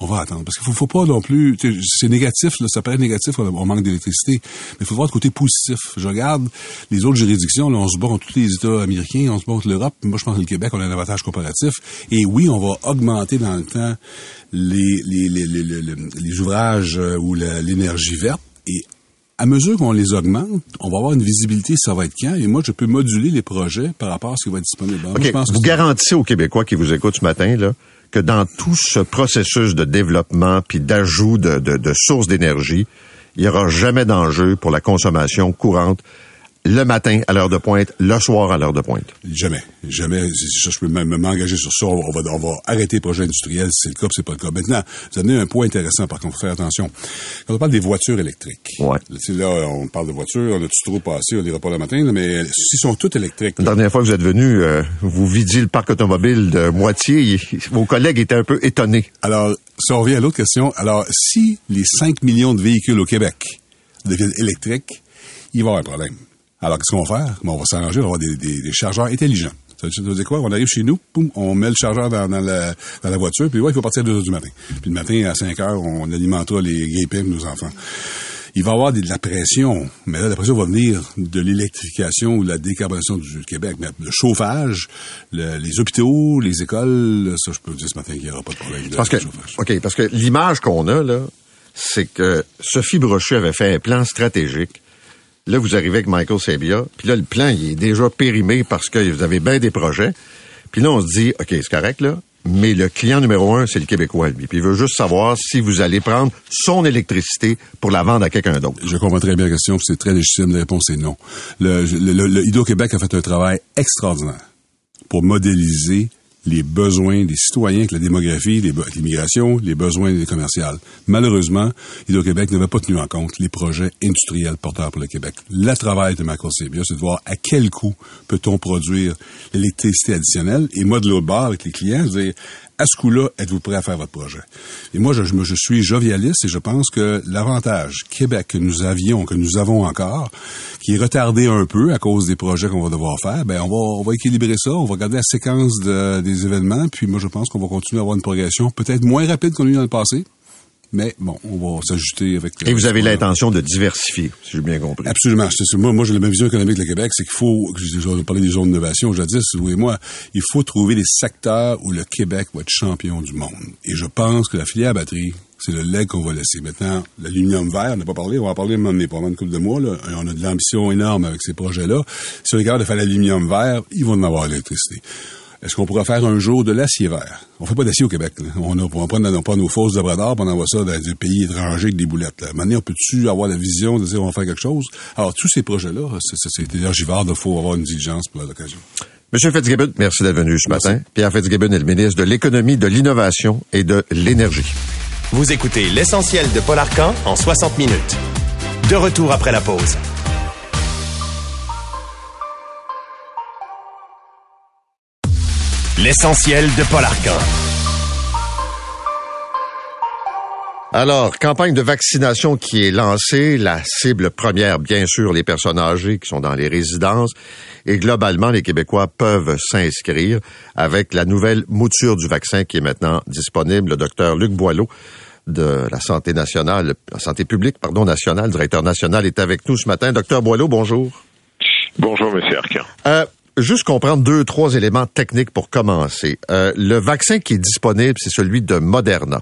on va attendre. Parce qu'il faut, faut pas non plus, c'est négatif, là, ça paraît négatif, on, manque d'électricité, mais il faut voir le côté positif. Je regarde les autres juridictions, là, on se bat contre tous les États américains, on se bat contre l'Europe, moi je pense que le Québec, on a un avantage comparatif, et oui, on va augmenter dans le temps les, les, les, les, les ouvrages euh, ou l'énergie verte, et à mesure qu'on les augmente, on va avoir une visibilité, ça va être quand, et moi, je peux moduler les projets par rapport à ce qui va être disponible. je pense vous garantissez aux Québécois qui vous écoutent ce matin, là, que dans tout ce processus de développement puis d'ajout de, de, de sources d'énergie, il n'y aura jamais d'enjeu pour la consommation courante le matin à l'heure de pointe, le soir à l'heure de pointe. Jamais. Jamais. je peux même m'engager sur ça. On va, on va arrêter les projets industriels si c'est le cas, c'est pas le cas. Maintenant, vous avez un point intéressant, par contre, faire attention. Quand on parle des voitures électriques, ouais. là, on parle de voitures, on a tout trop passé, on dira pas le matin, mais s'ils sont toutes électriques. La dernière fois que vous êtes venu, euh, vous vidiez le parc automobile de moitié. vos collègues étaient un peu étonnés. Alors, on revient à l'autre question, alors, si les 5 millions de véhicules au Québec deviennent électriques, il va y avoir un problème. Alors, qu'est-ce qu'on va faire? on va s'arranger, on va avoir des, des, chargeurs intelligents. Ça veut dire quoi? On arrive chez nous, poum, on met le chargeur dans, dans, la, dans la voiture, puis ouais, il faut partir à 2 heures du matin. Puis le matin, à 5 heures, on alimentera les grippins de nos enfants. Il va y avoir de la pression, mais là, la pression va venir de l'électrification ou de la décarbonation du Québec. Mais le chauffage, les hôpitaux, les écoles, ça, je peux dire ce matin qu'il n'y aura pas de problème de parce que, chauffage. OK, parce que l'image qu'on a, là, c'est que Sophie Brochu avait fait un plan stratégique Là, vous arrivez avec Michael Sabia, puis là, le plan, il est déjà périmé parce que vous avez bien des projets. Puis là, on se dit, OK, c'est correct, là. mais le client numéro un, c'est le Québécois, lui. Puis il veut juste savoir si vous allez prendre son électricité pour la vendre à quelqu'un d'autre. Je comprends très bien la question, c'est très légitime. La réponse est non. Le, le Hydro-Québec a fait un travail extraordinaire pour modéliser les besoins des citoyens avec la démographie, l'immigration, les besoins des commerciales. Malheureusement, Hydro-Québec n'avait pas tenu en compte les projets industriels porteurs pour le Québec. Le travail de Michael Sabia, c'est de voir à quel coût peut-on produire l'électricité additionnelle. Et moi, de l'autre bord, avec les clients, je à ce coup-là, êtes-vous prêt à faire votre projet? Et moi, je, je, suis jovialiste et je pense que l'avantage Québec que nous avions, que nous avons encore, qui est retardé un peu à cause des projets qu'on va devoir faire, ben on va, on va équilibrer ça, on va garder la séquence des événements, puis moi, je pense qu'on va continuer à avoir une progression peut-être moins rapide qu'on a eu dans le passé, mais bon, on va s'ajouter avec. Et vous avez l'intention de diversifier, si j'ai bien compris. Absolument. Moi, moi j'ai la même vision économique de le Québec, c'est qu'il faut, je parler des zones d'innovation jadis, vous et moi, il faut trouver des secteurs où le Québec va être champion du monde. Et je pense que la filière batterie, c'est le leg qu'on va laisser. Maintenant, l'aluminium vert, on n'a pas parlé, on va en parler maintenant pendant une couple de mois. Là. On a de l'ambition énorme avec ces projets-là. Si on est capable de faire l'aluminium vert, ils vont en avoir l'électricité. Est-ce qu'on pourrait faire un jour de l'acier vert? On fait pas d'acier au Québec. On, a, on prend pas nos fausses de d'or, on envoie ça dans des pays étrangers avec des boulettes. Là. Maintenant, on peut-tu avoir la vision de dire on va faire quelque chose? Alors, tous ces projets-là, c'est énergivore, il faut avoir une diligence pour l'occasion. Monsieur Fitzgibbon, merci d'être venu ce matin. Pierre Fitzgibbon est le ministre de l'Économie, de l'Innovation et de l'Énergie. Vous écoutez l'essentiel de Paul Arcan en 60 minutes. De retour après la pause. L'essentiel de Paul Arcan. Alors, campagne de vaccination qui est lancée, la cible première, bien sûr, les personnes âgées qui sont dans les résidences, et globalement, les Québécois peuvent s'inscrire avec la nouvelle mouture du vaccin qui est maintenant disponible. Le docteur Luc Boileau de la santé nationale, la santé publique, pardon, nationale, directeur national, est avec nous ce matin. Docteur Boileau, bonjour. Bonjour, Monsieur Arcan. Euh, juste comprendre deux, trois éléments techniques pour commencer. Euh, le vaccin qui est disponible, c'est celui de Moderna.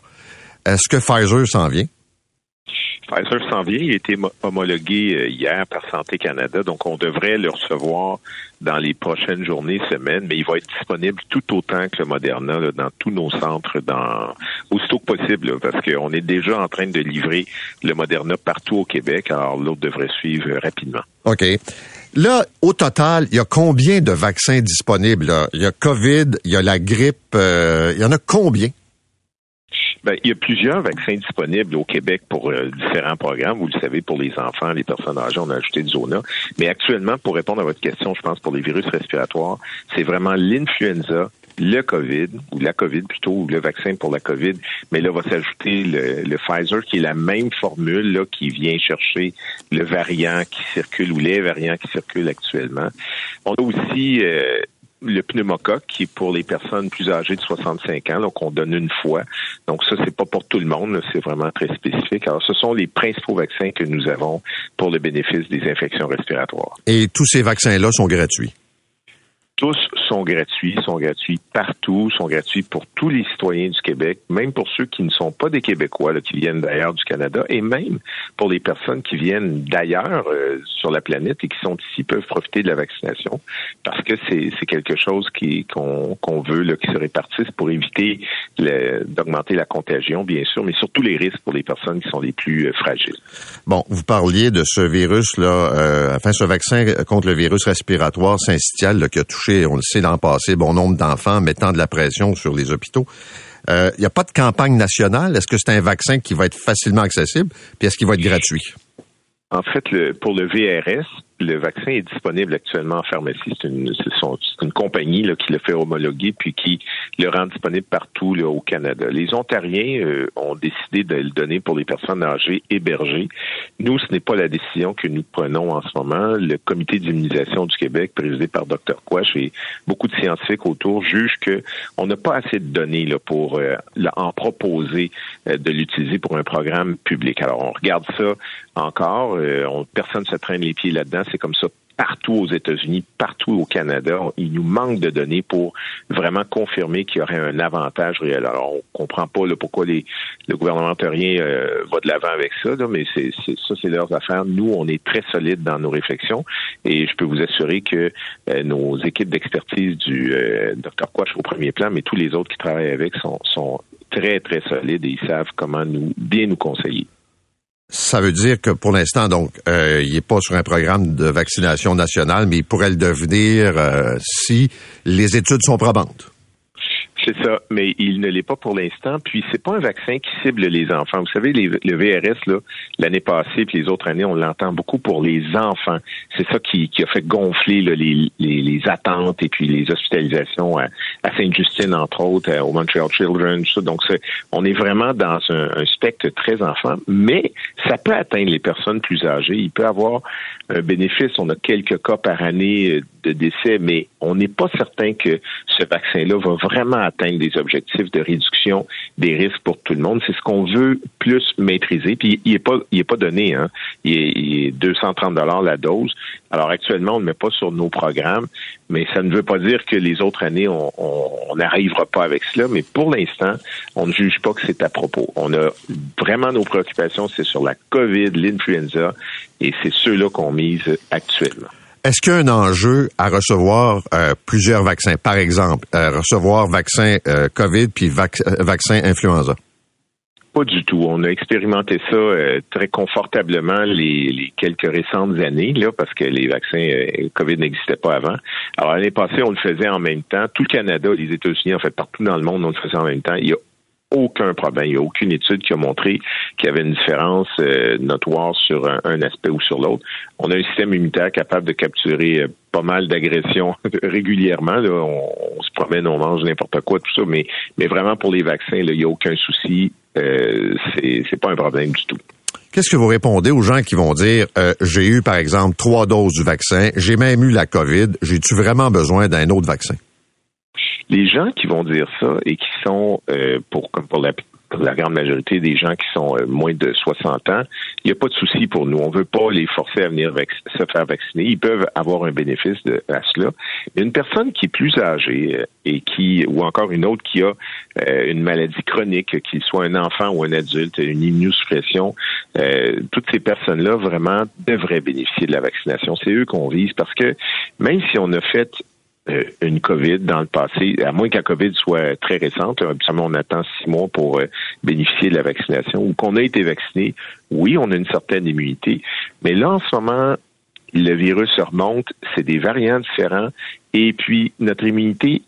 Est-ce que Pfizer s'en vient? Pfizer s'en vient. Il a été homologué euh, hier par Santé Canada, donc on devrait le recevoir dans les prochaines journées, semaines, mais il va être disponible tout autant que le Moderna dans tous nos centres, dans aussitôt que possible, parce qu'on est déjà en train de livrer le Moderna partout au Québec, alors l'autre devrait suivre rapidement. OK. Là, au total, il y a combien de vaccins disponibles? Il y a COVID, il y a la grippe, euh, il y en a combien? Ben, il y a plusieurs vaccins disponibles au Québec pour euh, différents programmes. Vous le savez, pour les enfants, les personnes âgées, on a ajouté du zona. Mais actuellement, pour répondre à votre question, je pense pour les virus respiratoires, c'est vraiment l'influenza, le COVID, ou la COVID plutôt, ou le vaccin pour la COVID, mais là va s'ajouter le, Pfizer, qui est la même formule là, qui vient chercher le variant qui circule ou les variants qui circulent actuellement. On a aussi euh, le pneumocoque qui est pour les personnes plus âgées de 65 ans, donc on donne une fois. Donc ça, c'est pas pour tout le monde, c'est vraiment très spécifique. Alors ce sont les principaux vaccins que nous avons pour le bénéfice des infections respiratoires. Et tous ces vaccins-là sont gratuits? Tous sont gratuits, sont gratuits partout, sont gratuits pour tous les citoyens du Québec, même pour ceux qui ne sont pas des Québécois, là, qui viennent d'ailleurs du Canada, et même pour les personnes qui viennent d'ailleurs euh, sur la planète et qui sont ici peuvent profiter de la vaccination, parce que c'est quelque chose qu'on veut là, se répartisse pour éviter d'augmenter la contagion, bien sûr, mais surtout les risques pour les personnes qui sont les plus euh, fragiles. Bon, vous parliez de ce virus là, euh, enfin ce vaccin contre le virus respiratoire syncytial qui a touché on le sait dans le passé, bon nombre d'enfants mettant de la pression sur les hôpitaux. Il euh, n'y a pas de campagne nationale? Est-ce que c'est un vaccin qui va être facilement accessible? Puis est-ce qu'il va être gratuit? En fait, pour le VRS, le vaccin est disponible actuellement en pharmacie. C'est une, une, compagnie là, qui le fait homologuer puis qui le rend disponible partout là, au Canada. Les Ontariens euh, ont décidé de le donner pour les personnes âgées hébergées. Nous, ce n'est pas la décision que nous prenons en ce moment. Le comité d'immunisation du Québec, présidé par Dr. Quash et beaucoup de scientifiques autour, jugent que on n'a pas assez de données là, pour euh, en proposer euh, de l'utiliser pour un programme public. Alors, on regarde ça encore. on, personne ne se traîne les pieds là-dedans c'est comme ça partout aux États-Unis, partout au Canada. Il nous manque de données pour vraiment confirmer qu'il y aurait un avantage réel. Alors, on comprend pas là, pourquoi les, le gouvernement euh, va de l'avant avec ça, là, mais c'est, ça, c'est leurs affaires. Nous, on est très solides dans nos réflexions et je peux vous assurer que euh, nos équipes d'expertise du euh, Dr. Quash au premier plan, mais tous les autres qui travaillent avec sont, sont très, très solides et ils savent comment nous bien nous conseiller. Ça veut dire que pour l'instant, donc, euh, il n'est pas sur un programme de vaccination nationale, mais il pourrait le devenir euh, si les études sont probantes. C'est ça, mais il ne l'est pas pour l'instant. Puis c'est pas un vaccin qui cible les enfants. Vous savez, le VRS l'année passée puis les autres années, on l'entend beaucoup pour les enfants. C'est ça qui, qui, a fait gonfler là, les, les, les, attentes et puis les hospitalisations à, à Sainte-Justine entre autres, au Montreal Children. Donc on est vraiment dans un, un, spectre très enfant, mais ça peut atteindre les personnes plus âgées. Il peut avoir un bénéfice. On a quelques cas par année de décès, mais on n'est pas certain que ce vaccin-là va vraiment atteindre des objectifs de réduction des risques pour tout le monde. C'est ce qu'on veut plus maîtriser. Puis il n'est pas, il est pas donné. Hein. Il, est, 230 dollars la dose. Alors actuellement, on ne met pas sur nos programmes, mais ça ne veut pas dire que les autres années, on n'arrivera pas avec cela. Mais pour l'instant, on ne juge pas que c'est à propos. On a vraiment nos préoccupations, c'est sur la COVID, l'influenza, et c'est ceux-là qu'on mise actuellement. Est-ce qu'il y a un enjeu à recevoir euh, plusieurs vaccins? Par exemple, euh, recevoir vaccin euh, COVID puis vaccin influenza? Pas du tout. On a expérimenté ça très confortablement les, quelques récentes années, là, parce que les vaccins COVID n'existaient pas avant. Alors, l'année passée, on le faisait en même temps. Tout le Canada, les États-Unis, en fait, partout dans le monde, on le faisait en même temps. Il a aucun problème. Il n'y a aucune étude qui a montré qu'il y avait une différence euh, notoire sur un, aspect ou sur l'autre. On a un système immunitaire capable de capturer euh, pas mal d'agressions régulièrement. On, se promène, on mange n'importe quoi, tout ça, mais, mais vraiment pour les vaccins, il n'y a aucun souci. Euh, c'est pas un problème du tout. Qu'est-ce que vous répondez aux gens qui vont dire euh, j'ai eu par exemple trois doses du vaccin, j'ai même eu la COVID, j'ai-tu vraiment besoin d'un autre vaccin? Les gens qui vont dire ça et qui sont, euh, pour comme pour la, la grande majorité des gens qui sont euh, moins de 60 ans, il n'y a pas de souci pour nous. On veut pas les forcer à venir se faire vacciner. Ils peuvent avoir un bénéfice de, à cela. Mais une personne qui est plus âgée euh, et qui, ou encore une autre qui a une maladie chronique, qu'il soit un enfant ou un adulte, une immunosuppression, toutes ces personnes-là vraiment devraient bénéficier de la vaccination. C'est eux qu'on vise parce que même si on a fait euh, une COVID dans le passé, à moins que la COVID soit très récente, on attend six mois pour euh, bénéficier de la vaccination, ou qu'on a été vacciné, oui, on a une certaine immunité, mais là, en ce moment, le virus remonte, c'est des variants différents, et puis notre immunité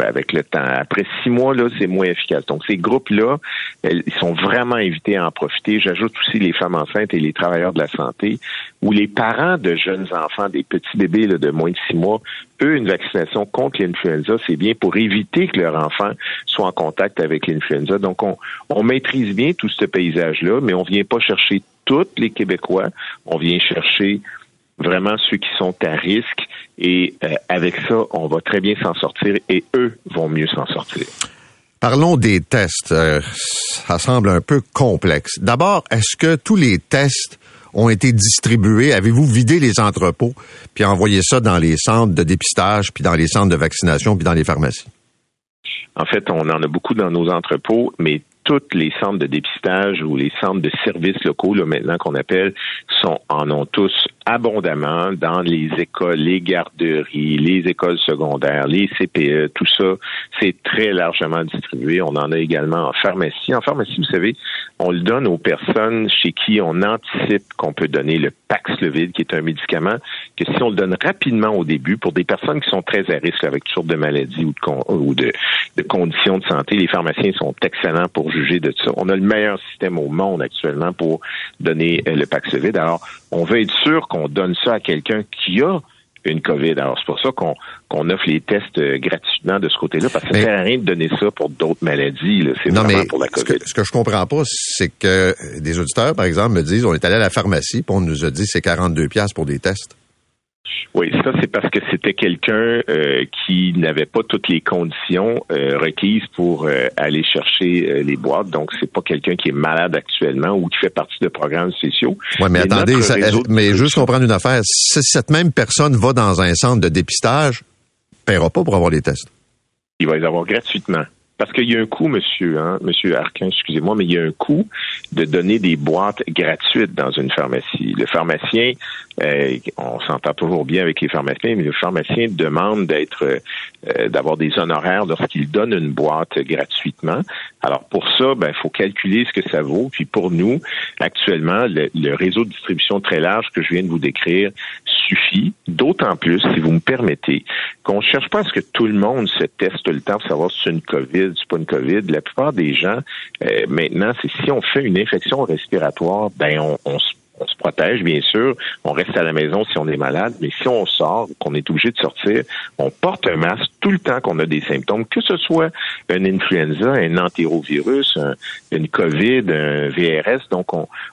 avec le temps. Après six mois, là, c'est moins efficace. Donc, ces groupes-là, ils sont vraiment invités à en profiter. J'ajoute aussi les femmes enceintes et les travailleurs de la santé, ou les parents de jeunes enfants, des petits bébés de moins de six mois, eux, une vaccination contre l'influenza, c'est bien pour éviter que leur enfant soit en contact avec l'influenza. Donc, on, on maîtrise bien tout ce paysage-là, mais on vient pas chercher tous les Québécois. On vient chercher vraiment ceux qui sont à risque. Et euh, avec ça, on va très bien s'en sortir et eux vont mieux s'en sortir. Parlons des tests. Euh, ça semble un peu complexe. D'abord, est-ce que tous les tests ont été distribués? Avez-vous vidé les entrepôts puis envoyé ça dans les centres de dépistage, puis dans les centres de vaccination, puis dans les pharmacies? En fait, on en a beaucoup dans nos entrepôts, mais tous les centres de dépistage ou les centres de services locaux, là, maintenant qu'on appelle, sont, en ont tous abondamment dans les écoles, les garderies, les écoles secondaires, les CPE, tout ça, c'est très largement distribué. On en a également en pharmacie. En pharmacie, vous savez, on le donne aux personnes chez qui on anticipe qu'on peut donner le Paxlovid, qui est un médicament que si on le donne rapidement au début, pour des personnes qui sont très à risque avec toutes sortes de maladies ou de, conditions de santé, les pharmaciens sont excellents pour juger de ça. On a le meilleur système au monde actuellement pour donner euh, le Paxlovid. Alors, on veut être sûr qu'on donne ça à quelqu'un qui a une COVID. Alors, c'est pour ça qu'on offre les tests euh, gratuitement de ce côté-là, parce que ça ne sert à rien de donner ça pour d'autres maladies. C'est vraiment pour la COVID. Ce que, ce que je comprends pas, c'est que des auditeurs, par exemple, me disent, on est allé à la pharmacie, puis on nous a dit c'est 42 pièces pour des tests. Oui, ça c'est parce que c'était quelqu'un euh, qui n'avait pas toutes les conditions euh, requises pour euh, aller chercher les boîtes. Donc c'est pas quelqu'un qui est malade actuellement ou qui fait partie de programmes spéciaux. Oui, mais, attendez, mais juste comprendre une affaire. Si cette même personne va dans un centre de dépistage, paiera pas pour avoir les tests. Il va les avoir gratuitement. Parce qu'il y a un coût, monsieur, hein, monsieur Arquin, excusez-moi, mais il y a un coût de donner des boîtes gratuites dans une pharmacie. Le pharmacien, on s'entend toujours bien avec les pharmaciens, mais le pharmacien demande d'être, euh, d'avoir des honoraires lorsqu'il donne une boîte gratuitement. Alors pour ça, ben, il faut calculer ce que ça vaut. Puis pour nous, actuellement, le réseau de distribution très large que je viens de vous décrire suffit, d'autant plus, si vous me permettez, qu'on ne cherche pas à ce que tout le monde se teste tout le temps pour savoir si c'est une COVID, si c'est pas une COVID. La plupart des gens, euh, maintenant, c'est si on fait une infection respiratoire, ben on, on se on se protège, bien sûr. On reste à la maison si on est malade, mais si on sort, qu'on est obligé de sortir, on porte un masque tout le temps qu'on a des symptômes, que ce soit un influenza, un entérovirus, une COVID, un VRS. Donc,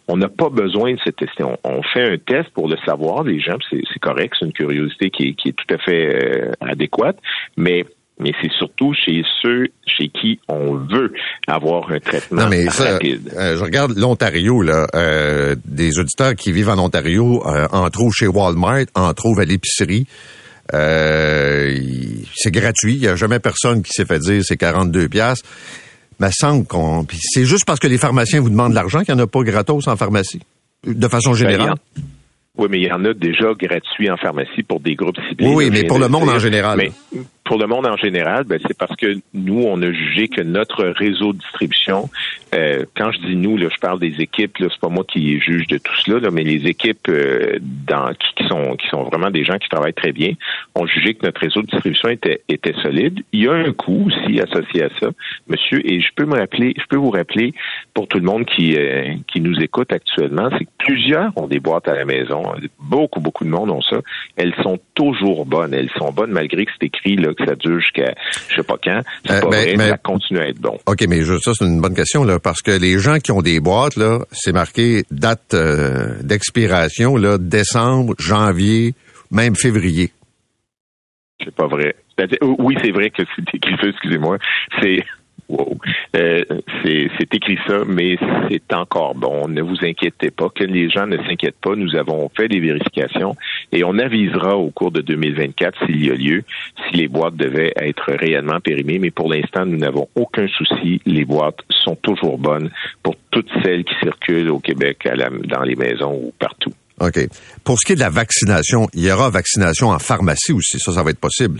on n'a pas besoin de se tester. On, fait un test pour le savoir, les gens, c'est correct, c'est une curiosité qui est, qui est tout à fait euh, adéquate, mais mais c'est surtout chez ceux chez qui on veut avoir un traitement non, mais rapide. Euh, je regarde l'Ontario, là, euh, des auditeurs qui vivent en Ontario euh, en trouvent chez Walmart, en trouvent à l'épicerie. c'est gratuit, il n'y a jamais personne qui s'est fait dire c'est 42 pièces. Mais semble qu'on c'est juste parce que les pharmaciens vous demandent de l'argent qu'il n'y en a pas gratos en pharmacie de façon ben, générale. oui, mais il y en a déjà gratuits en pharmacie pour des groupes ciblés. Oui, mais pour le monde en général pour le monde en général, ben, c'est parce que nous, on a jugé que notre réseau de distribution, euh, quand je dis nous, là, je parle des équipes, là, c'est pas moi qui juge de tout cela, là, mais les équipes euh, dans, qui, sont qui sont vraiment des gens qui travaillent très bien, ont jugé que notre réseau de distribution était était solide. Il y a un coût aussi associé à ça, monsieur, et je peux me rappeler, je peux vous rappeler pour tout le monde qui euh, qui nous écoute actuellement, c'est que plusieurs ont des boîtes à la maison, beaucoup beaucoup de monde ont ça. Elles sont toujours bonnes, elles sont bonnes malgré que c'est écrit là que ça dure jusqu'à je sais pas quand. C'est euh, pas vrai, mais, ça continue à être bon. OK, mais ça, c'est une bonne question, là, parce que les gens qui ont des boîtes, là, c'est marqué date euh, d'expiration, là, décembre, janvier, même février. C'est pas vrai. Oui, c'est vrai que c'est écrit excusez-moi. C'est Wow. Euh, c'est écrit ça, mais c'est encore bon. Ne vous inquiétez pas, que les gens ne s'inquiètent pas. Nous avons fait des vérifications et on avisera au cours de 2024 s'il y a lieu, si les boîtes devaient être réellement périmées. Mais pour l'instant, nous n'avons aucun souci. Les boîtes sont toujours bonnes pour toutes celles qui circulent au Québec, à la, dans les maisons ou partout. OK. Pour ce qui est de la vaccination, il y aura vaccination en pharmacie aussi. Ça, ça va être possible.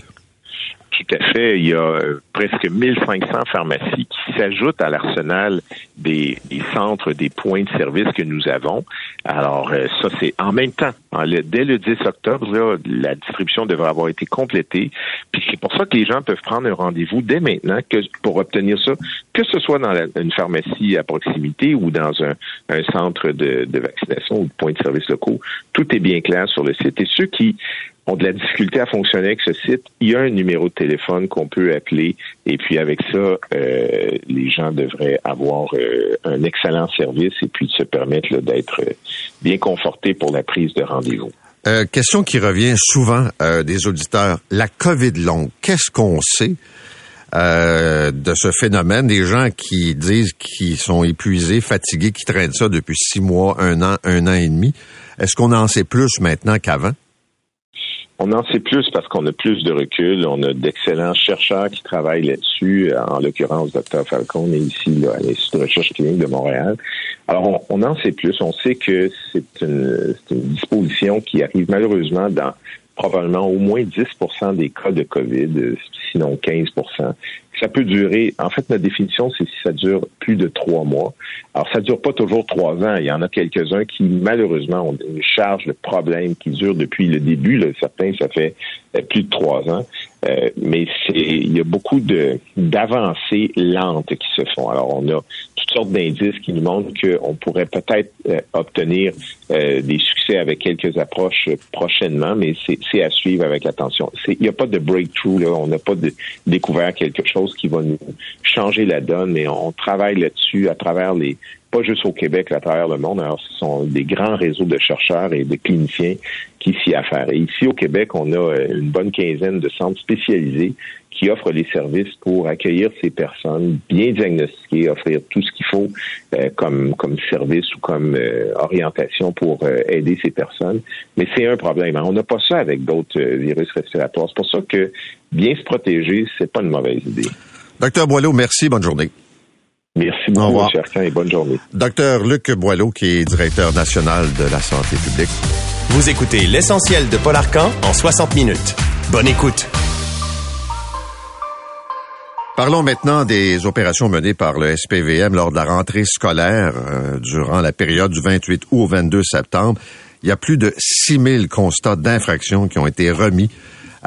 Tout à fait. Il y a euh, presque 1500 pharmacies qui s'ajoutent à l'arsenal des, centres, des points de service que nous avons. Alors, euh, ça, c'est en même temps. dès le 10 octobre, la distribution devrait avoir été complétée. Puis c'est pour ça que les gens peuvent prendre un rendez-vous dès maintenant que, pour obtenir ça, que ce soit dans une pharmacie à proximité ou dans un, centre de, de vaccination ou de points de service locaux. Tout est bien clair sur le site. Et ceux qui ont de la difficulté à fonctionner avec ce site, il y a un numéro de téléphone qu'on peut appeler et puis avec ça, euh, les gens devraient avoir euh, un excellent service et puis se permettre d'être bien confortés pour la prise de rendez-vous. Euh, question qui revient souvent des auditeurs. La COVID longue, qu'est-ce qu'on sait de ce phénomène? Des gens qui disent qu'ils sont épuisés, fatigués, qui traînent ça depuis six mois, un an, un an et demi. Est-ce qu'on en sait plus maintenant qu'avant? On en sait plus parce qu'on a plus de recul. On a d'excellents chercheurs qui travaillent là-dessus. En l'occurrence, Dr. Falcon est ici à l'Institut de recherche clinique de Montréal. Alors, on, en sait plus. On sait que c'est une, une disposition qui arrive malheureusement dans probablement au moins 10% des cas de COVID, sinon 15 ça peut durer. En fait, notre définition, c'est si ça dure plus de trois mois. Alors, ça dure pas toujours trois ans. Il y en a quelques-uns qui, malheureusement, ont une charge de problème qui dure depuis le début. Certains, ça fait euh, plus de trois ans. Euh, mais il y a beaucoup de d'avancées lentes qui se font. Alors, on a toutes sortes d'indices qui nous montrent qu'on pourrait peut-être euh, obtenir des succès avec quelques approches prochainement, mais c'est à suivre avec attention. Il n'y a pas de breakthrough, là. on n'a pas de, découvert quelque chose qui va nous changer la donne, mais on travaille là-dessus à travers les, pas juste au Québec, à travers le monde. Alors, ce sont des grands réseaux de chercheurs et de cliniciens qui s'y affairent. Et ici, au Québec, on a euh, une bonne quinzaine de centres spécialisés qui offrent les services pour accueillir ces personnes, bien diagnostiquer, offrir tout ce qu'il faut euh, comme, comme service ou comme euh, orientation pour aider ces personnes. Mais c'est un problème. Hein. On n'a pas ça avec d'autres virus respiratoires. C'est pour ça que bien se protéger, c'est pas une mauvaise idée. Docteur Boileau, merci. Bonne journée. Merci beaucoup, M. et bonne journée. Docteur Luc Boileau, qui est directeur national de la santé publique. Vous écoutez l'essentiel de Paul Arcan en 60 minutes. Bonne écoute. Parlons maintenant des opérations menées par le SPVM lors de la rentrée scolaire euh, durant la période du 28 août au 22 septembre. Il y a plus de 6000 constats d'infraction qui ont été remis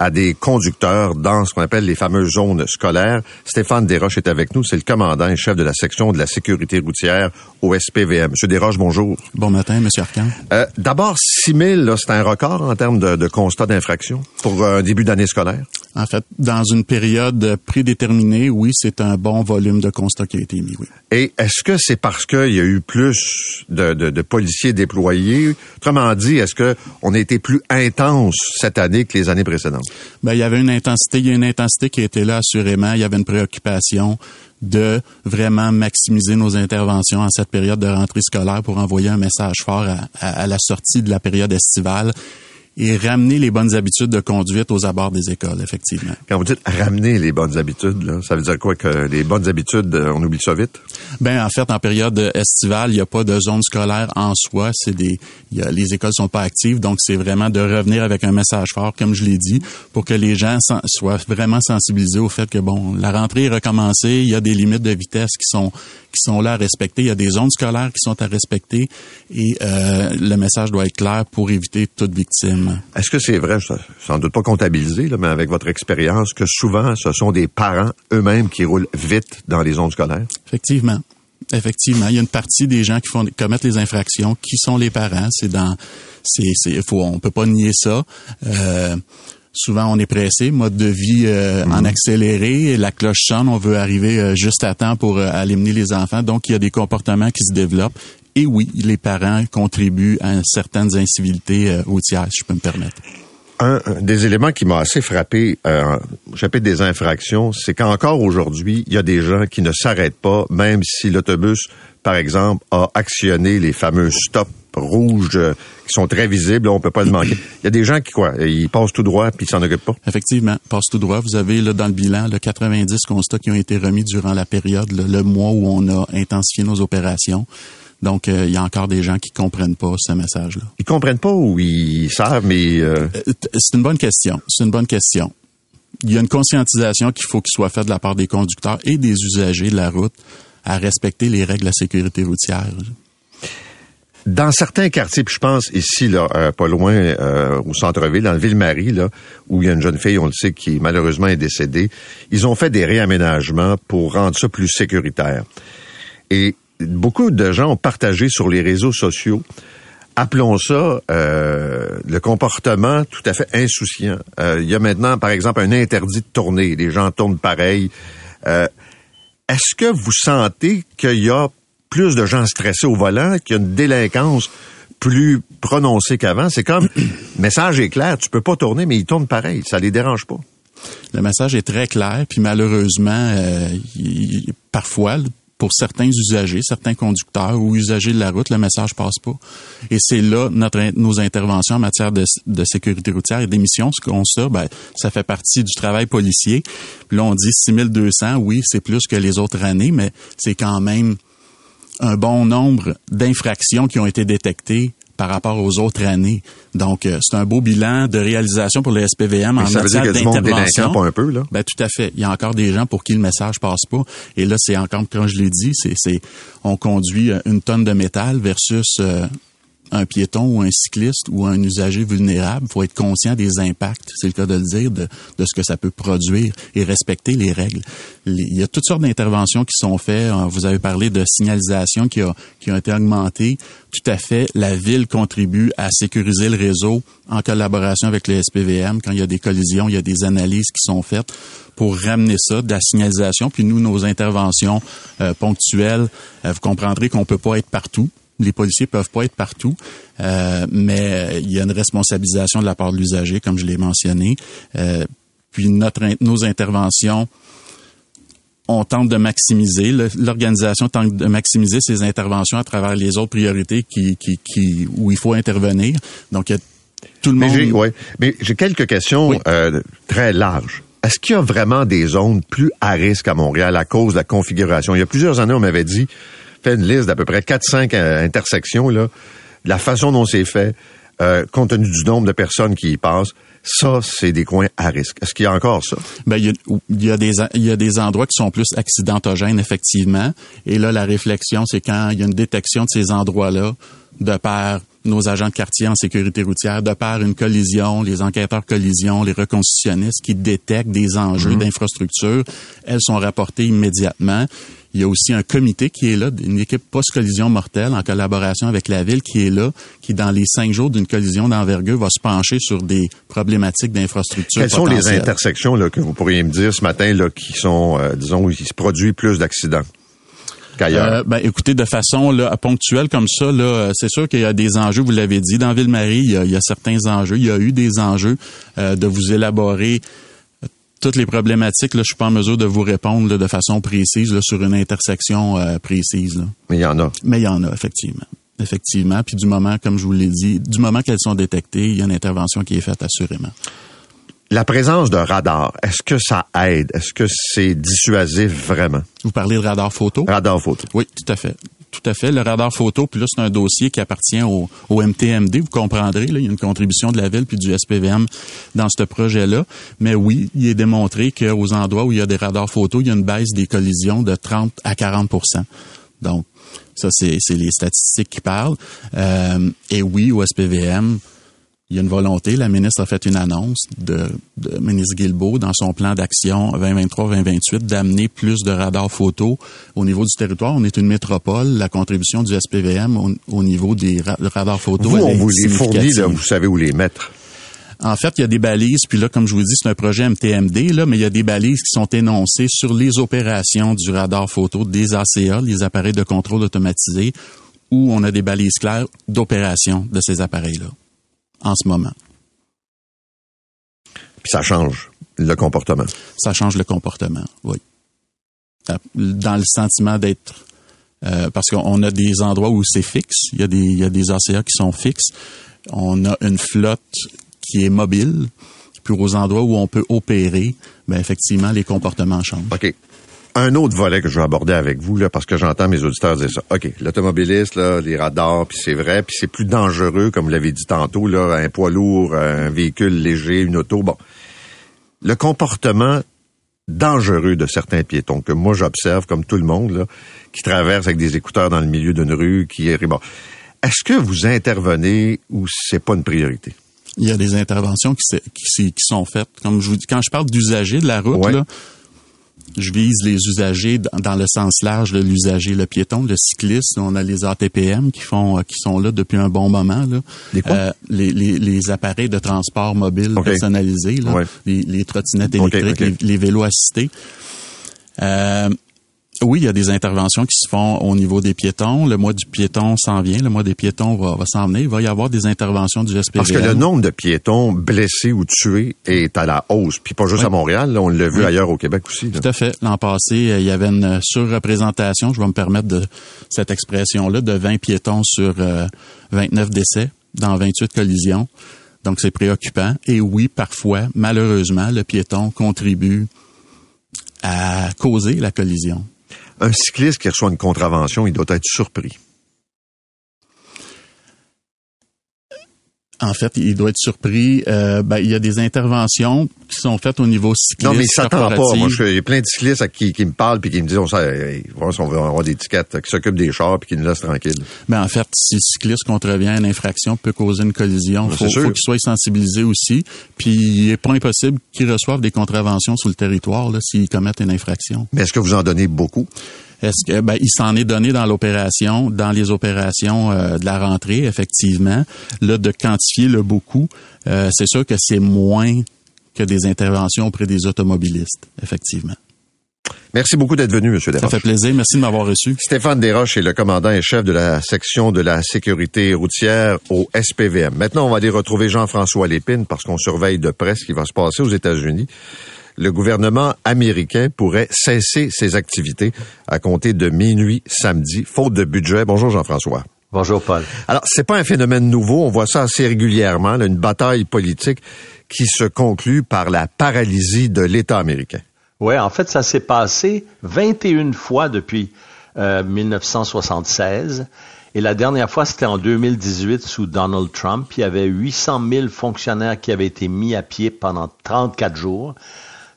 à des conducteurs dans ce qu'on appelle les fameuses zones scolaires. Stéphane Desroches est avec nous, c'est le commandant et chef de la section de la sécurité routière au SPVM. Monsieur Desroches, bonjour. Bon matin, Monsieur Arcan. Euh, D'abord, 6 000, c'est un record en termes de, de constats d'infraction pour un début d'année scolaire? En fait, dans une période prédéterminée, oui, c'est un bon volume de constats qui a été mis, oui. Et est-ce que c'est parce qu'il y a eu plus de, de, de, policiers déployés? Autrement dit, est-ce que on a été plus intense cette année que les années précédentes? Ben, il y avait une intensité, il y a une intensité qui était là, assurément. Il y avait une préoccupation de vraiment maximiser nos interventions en cette période de rentrée scolaire pour envoyer un message fort à, à la sortie de la période estivale et ramener les bonnes habitudes de conduite aux abords des écoles, effectivement. Quand vous dites ramener les bonnes habitudes, là, ça veut dire quoi que les bonnes habitudes, euh, on oublie ça vite? Ben en fait, en période estivale, il n'y a pas de zone scolaire en soi. C'est des, y a, les écoles sont pas actives, donc c'est vraiment de revenir avec un message fort, comme je l'ai dit, pour que les gens soient vraiment sensibilisés au fait que bon, la rentrée est recommencée, il y a des limites de vitesse qui sont qui sont là à respecter, il y a des zones scolaires qui sont à respecter, et euh, le message doit être clair pour éviter toute victime. Est-ce que c'est vrai, sans doute pas comptabilisé, là, mais avec votre expérience, que souvent, ce sont des parents eux-mêmes qui roulent vite dans les zones scolaires? Effectivement. Effectivement, il y a une partie des gens qui font commettent les infractions qui sont les parents. C'est dans, c'est, c'est, faut, on peut pas nier ça. Euh, souvent, on est pressé, mode de vie euh, en mhm. accéléré, la cloche sonne, on veut arriver euh, juste à temps pour euh, aller mener les enfants. Donc, il y a des comportements qui se développent et oui, les parents contribuent à certaines incivilités euh, routières, si je peux me permettre. Un, des éléments qui m'a assez frappé, euh, chapitre des infractions, c'est qu'encore aujourd'hui, il y a des gens qui ne s'arrêtent pas, même si l'autobus, par exemple, a actionné les fameux stops rouges euh, qui sont très visibles, on peut pas le manquer. Il y a des gens qui quoi, ils passent tout droit puis ils s'en occupent pas. Effectivement, passent tout droit. Vous avez là dans le bilan le 90 constats qui ont été remis durant la période, le mois où on a intensifié nos opérations. Donc, euh, il y a encore des gens qui comprennent pas ce message-là. Ils comprennent pas ou ils savent, mais... Euh, euh, c'est une bonne question. C'est une bonne question. Il y a une conscientisation qu'il faut qu'il soit faite de la part des conducteurs et des usagers de la route à respecter les règles de la sécurité routière. Dans certains quartiers, puis je pense ici, là, pas loin, au centre-ville, dans le Ville-Marie, là, où il y a une jeune fille, on le sait, qui malheureusement est décédée, ils ont fait des réaménagements pour rendre ça plus sécuritaire. Et beaucoup de gens ont partagé sur les réseaux sociaux appelons ça euh, le comportement tout à fait insouciant. Euh, il y a maintenant, par exemple, un interdit de tourner. Les gens tournent pareil. Euh, est-ce que vous sentez qu'il y a plus de gens stressés au volant, qu'il y a une délinquance plus prononcée qu'avant? C'est comme, message est clair, tu peux pas tourner, mais ils tournent pareil. Ça les dérange pas. Le message est très clair, puis malheureusement, parfois, pour certains usagers, certains conducteurs ou usagers de la route, le message passe pas. Et c'est là notre, nos interventions en matière de, de sécurité routière et d'émissions. Ce qu'on ça, ben, ça fait partie du travail policier. Puis là, on dit 6200, oui, c'est plus que les autres années, mais c'est quand même un bon nombre d'infractions qui ont été détectées par rapport aux autres années. Donc, euh, c'est un beau bilan de réalisation pour le SPVM en matière d'intervention. un peu, là? Ben, tout à fait. Il y a encore des gens pour qui le message passe pas. Et là, c'est encore, comme je l'ai dit, c'est, c'est, on conduit une tonne de métal versus euh, un piéton ou un cycliste ou un usager vulnérable, faut être conscient des impacts, c'est le cas de le dire, de, de, ce que ça peut produire et respecter les règles. il y a toutes sortes d'interventions qui sont faites. Vous avez parlé de signalisation qui a, qui a été augmentée. Tout à fait, la ville contribue à sécuriser le réseau en collaboration avec le SPVM. Quand il y a des collisions, il y a des analyses qui sont faites pour ramener ça, de la signalisation. Puis nous, nos interventions euh, ponctuelles, euh, vous comprendrez qu'on peut pas être partout les policiers peuvent pas être partout, euh, mais il y a une responsabilisation de la part de l'usager, comme je l'ai mentionné. Euh, puis notre, nos interventions, on tente de maximiser, l'organisation tente de maximiser ses interventions à travers les autres priorités qui, qui, qui où il faut intervenir. Donc, il y a tout le monde. Mais j'ai, ouais, mais j'ai quelques questions euh, très larges. Est-ce qu'il y a vraiment des zones plus à risque à Montréal à cause de la configuration? Il y a plusieurs années, on m'avait dit, fait une liste d'à peu près 4-5 euh, intersections, là, la façon dont c'est fait, euh, compte tenu du nombre de personnes qui y passent, ça, c'est des coins à risque. Est-ce qu'il y a encore ça? Ben, il y a, il y a, des, il y a des endroits qui sont plus accidentogènes, effectivement. Et là, la réflexion, c'est quand il y a une détection de ces endroits-là, de par nos agents de quartier en sécurité routière, de par une collision, les enquêteurs collision, les reconstitutionnistes qui détectent des enjeux mhm. d'infrastructure, elles sont rapportées immédiatement. Il y a aussi un comité qui est là, une équipe post-collision mortelle en collaboration avec la ville qui est là, qui dans les cinq jours d'une collision d'envergure va se pencher sur des problématiques d'infrastructure. Quelles sont les intersections là, que vous pourriez me dire ce matin là, qui sont, euh, disons, où il se produit plus d'accidents? Euh, ben, écoutez, de façon là, ponctuelle comme ça, là, c'est sûr qu'il y a des enjeux, vous l'avez dit, dans Ville-Marie, il, il, y a certains enjeux. Il y a eu des enjeux euh, de vous élaborer toutes les problématiques, là, je suis pas en mesure de vous répondre de façon précise sur une intersection euh, précise. Mais il y en a. Mais il y en a, effectivement. Effectivement. Puis du moment, comme je vous l'ai dit, du moment qu'elles sont détectées, il y a une intervention qui est faite assurément. La présence de radar, est-ce que ça aide? Est-ce que c'est dissuasif vraiment? Vous parlez de radar photo? Radar photo. Oui, tout à fait tout à fait. Le radar photo, puis là, c'est un dossier qui appartient au, MTMD. Vous comprendrez, là, il y a une contribution de la Ville puis du SPVM dans ce projet-là. Mais oui, il est démontré qu'aux endroits où il y a des radars photo, il y a une baisse des collisions de 30 à 40% Donc, ça, c'est les statistiques qui parlent. Euh, et oui, au SPVM, il y a une volonté. La ministre a fait une annonce de, de ministre Guilbeault dans son plan d'action 2023-2028 d'amener plus de radars photo au niveau du territoire. On est une métropole. La contribution du SPVM au, niveau des radars photo. Vous, on vous les fournit, là, vous savez où les mettre. En fait, il y a des balises, puis là, comme je vous dis, c'est un projet MTMD, là, mais il y a des balises qui sont énoncées sur les opérations du radar photo des ACA, les appareils de contrôle automatisés, où on a des balises claires d'opération de ces appareils-là en ce moment. Puis ça change le comportement. Ça change le comportement, oui. Euh, dans le sentiment d'être euh, parce qu'on a des endroits où c'est fixe, il y a des il y a des ACA qui sont fixes. On a une flotte qui est mobile. Puis aux endroits où on peut opérer, ben effectivement les comportements changent. OK un autre volet que je vais aborder avec vous, là, parce que j'entends mes auditeurs dire ça. OK, l'automobiliste, là, les radars, puis c'est vrai, puis c'est plus dangereux, comme vous l'avez dit tantôt, là, un poids lourd, un véhicule léger, une auto. Bon. Le comportement dangereux de certains piétons que moi j'observe, comme tout le monde, là, qui traverse avec des écouteurs dans le milieu d'une rue, qui est... Bon. Est-ce que vous intervenez ou c'est pas une priorité? Il y a des interventions qui, qui, sont faites. Comme je vous dis, quand je parle d'usagers de la route, là, je vise les usagers dans le sens large de l'usager, le piéton, le cycliste. On a les ATPM qui font, euh, qui sont là depuis un bon moment. Là. Les, euh, les, les, appareils de transport mobile personnalisés, les, les, trottinettes électriques, les, vélos assistés. Euh, oui, il y a des interventions qui se font au niveau des piétons. Le mois du piéton s'en vient. Le mois des piétons va, va s'en venir. Il va y avoir des interventions du SPVM. Parce que le nombre de piétons blessés ou tués est à la hausse. Puis pas juste à Montréal, on l'a vu ailleurs au Québec aussi. Tout à fait. L'an passé, euh, il y avait une surreprésentation, je vais me permettre de cette expression-là, de 20 piétons sur 29 euh, décès dans 28 collisions. Donc c'est préoccupant. Et oui, parfois, malheureusement, le piéton contribue à causer la collision un cycliste qui reçoit une contravention, il doit être surpris. En fait, il doit être surpris. Euh, ben, il y a des interventions qui sont faites au niveau cycliste. Non, mais il s'attend pas. Moi, je, il y a plein de cyclistes qui, qui me parlent puis qui me disent, on, sait, on va avoir des étiquettes qui s'occupent des chars puis qui nous laissent tranquilles. Ben, en fait, si le cycliste contrevient à une infraction, peut causer une collision. Il ben, faut, faut qu'il soit sensibilisé aussi. Puis, il n'est pas impossible qu'ils reçoivent des contraventions sur le territoire s'ils commettent une infraction. Mais est-ce que vous en donnez beaucoup? Est-ce que ben, il s'en est donné dans l'opération, dans les opérations euh, de la rentrée, effectivement. Là, de quantifier le beaucoup, euh, c'est sûr que c'est moins que des interventions auprès des automobilistes, effectivement. Merci beaucoup d'être venu, M. Desroches. Ça fait plaisir. Merci de m'avoir reçu. Stéphane Desroches est le commandant et chef de la section de la sécurité routière au SPVM. Maintenant, on va aller retrouver Jean-François Lépine parce qu'on surveille de près ce qui va se passer aux États-Unis le gouvernement américain pourrait cesser ses activités à compter de minuit samedi, faute de budget. Bonjour Jean-François. Bonjour Paul. Alors, c'est pas un phénomène nouveau, on voit ça assez régulièrement, une bataille politique qui se conclut par la paralysie de l'État américain. Oui, en fait, ça s'est passé 21 fois depuis 1976. Euh, Et la dernière fois, c'était en 2018 sous Donald Trump. Il y avait 800 000 fonctionnaires qui avaient été mis à pied pendant 34 jours.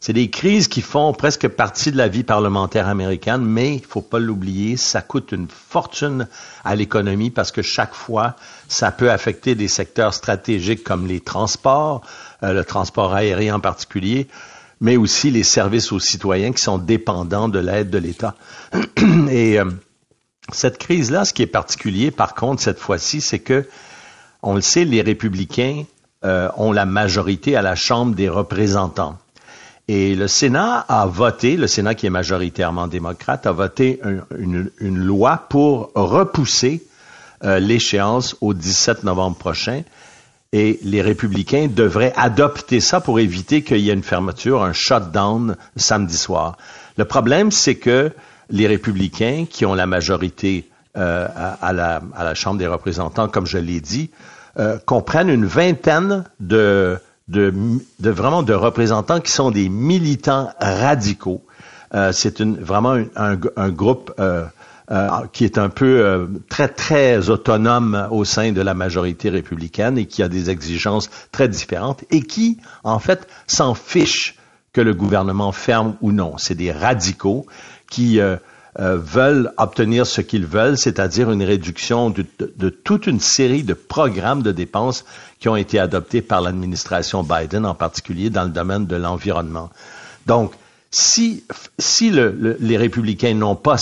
C'est des crises qui font presque partie de la vie parlementaire américaine, mais il faut pas l'oublier, ça coûte une fortune à l'économie parce que chaque fois, ça peut affecter des secteurs stratégiques comme les transports, euh, le transport aérien en particulier, mais aussi les services aux citoyens qui sont dépendants de l'aide de l'État. Et euh, cette crise-là, ce qui est particulier, par contre, cette fois-ci, c'est que, on le sait, les républicains euh, ont la majorité à la Chambre des représentants. Et le Sénat a voté, le Sénat qui est majoritairement démocrate, a voté une, loi pour repousser euh, l'échéance au 17 novembre prochain. Et les républicains devraient adopter ça pour éviter qu'il y ait une fermeture, un shutdown samedi soir. Le problème, c'est que les républicains qui ont la majorité euh, à, la, à, la, Chambre des représentants, comme je l'ai dit, euh, comprennent une vingtaine de de, vraiment de représentants qui sont des militants radicaux. Euh, c'est une, vraiment un, groupe euh, euh, qui est un peu très très autonome au sein de la majorité républicaine et qui a des exigences très différentes et qui en fait s'en fiche que le gouvernement ferme ou non. C'est des radicaux qui euh, veulent obtenir ce qu'ils veulent, c'est-à-dire une réduction de, toute une série de programmes de dépenses qui ont été adoptés par l'administration Biden, en particulier dans le domaine de l'environnement. Donc, si, si le, les républicains n'ont pas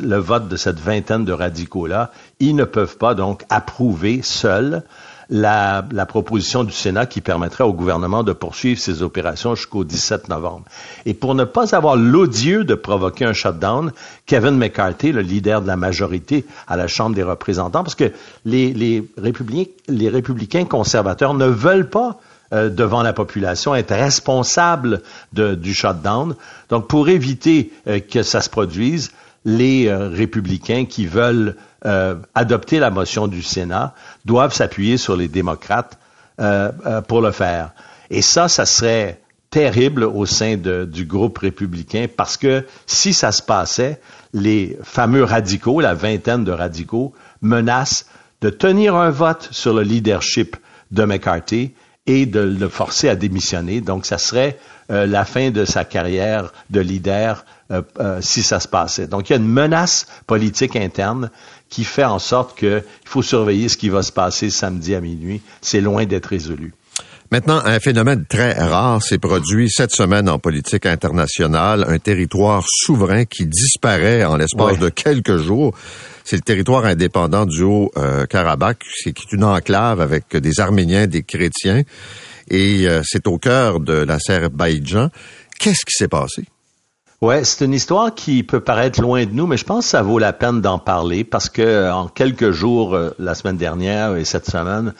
le vote de cette vingtaine de radicaux-là, ils ne peuvent pas donc approuver seuls la, la, proposition du Sénat qui permettrait au gouvernement de poursuivre ses opérations jusqu'au 17 novembre. Et pour ne pas avoir l'odieux de provoquer un shutdown, Kevin McCarthy, le leader de la majorité à la Chambre des représentants, parce que les, les, républicains, les républicains conservateurs ne veulent pas euh, devant la population, être responsables de, du shutdown. Donc, pour éviter euh, que ça se produise, les euh, républicains qui veulent euh, adopter la motion du Sénat doivent s'appuyer sur les démocrates euh, euh, pour le faire. Et ça, ça serait terrible au sein du groupe républicain parce que si ça se passait, les fameux radicaux, la vingtaine de radicaux, menacent de tenir un vote sur le leadership de McCarthy et de le forcer à démissionner. Donc, ça serait la fin de sa carrière de leader si ça se passait. Donc, il y a une menace politique interne qui fait en sorte qu'il faut surveiller ce qui va se passer samedi à minuit. C'est loin d'être résolu. Maintenant, un phénomène très rare s'est produit cette semaine en politique internationale, un territoire souverain qui disparaît en l'espace de quelques jours. C'est le territoire indépendant du Haut-Karabakh, qui est une enclave avec des Arméniens, des chrétiens, et euh, c'est au cœur de l'Azerbaïdjan. Qu'est-ce qui s'est passé? Ouais, c'est une histoire qui peut paraître loin de nous, mais je pense que ça vaut la peine d'en parler parce que en quelques jours, euh, la semaine dernière et cette semaine,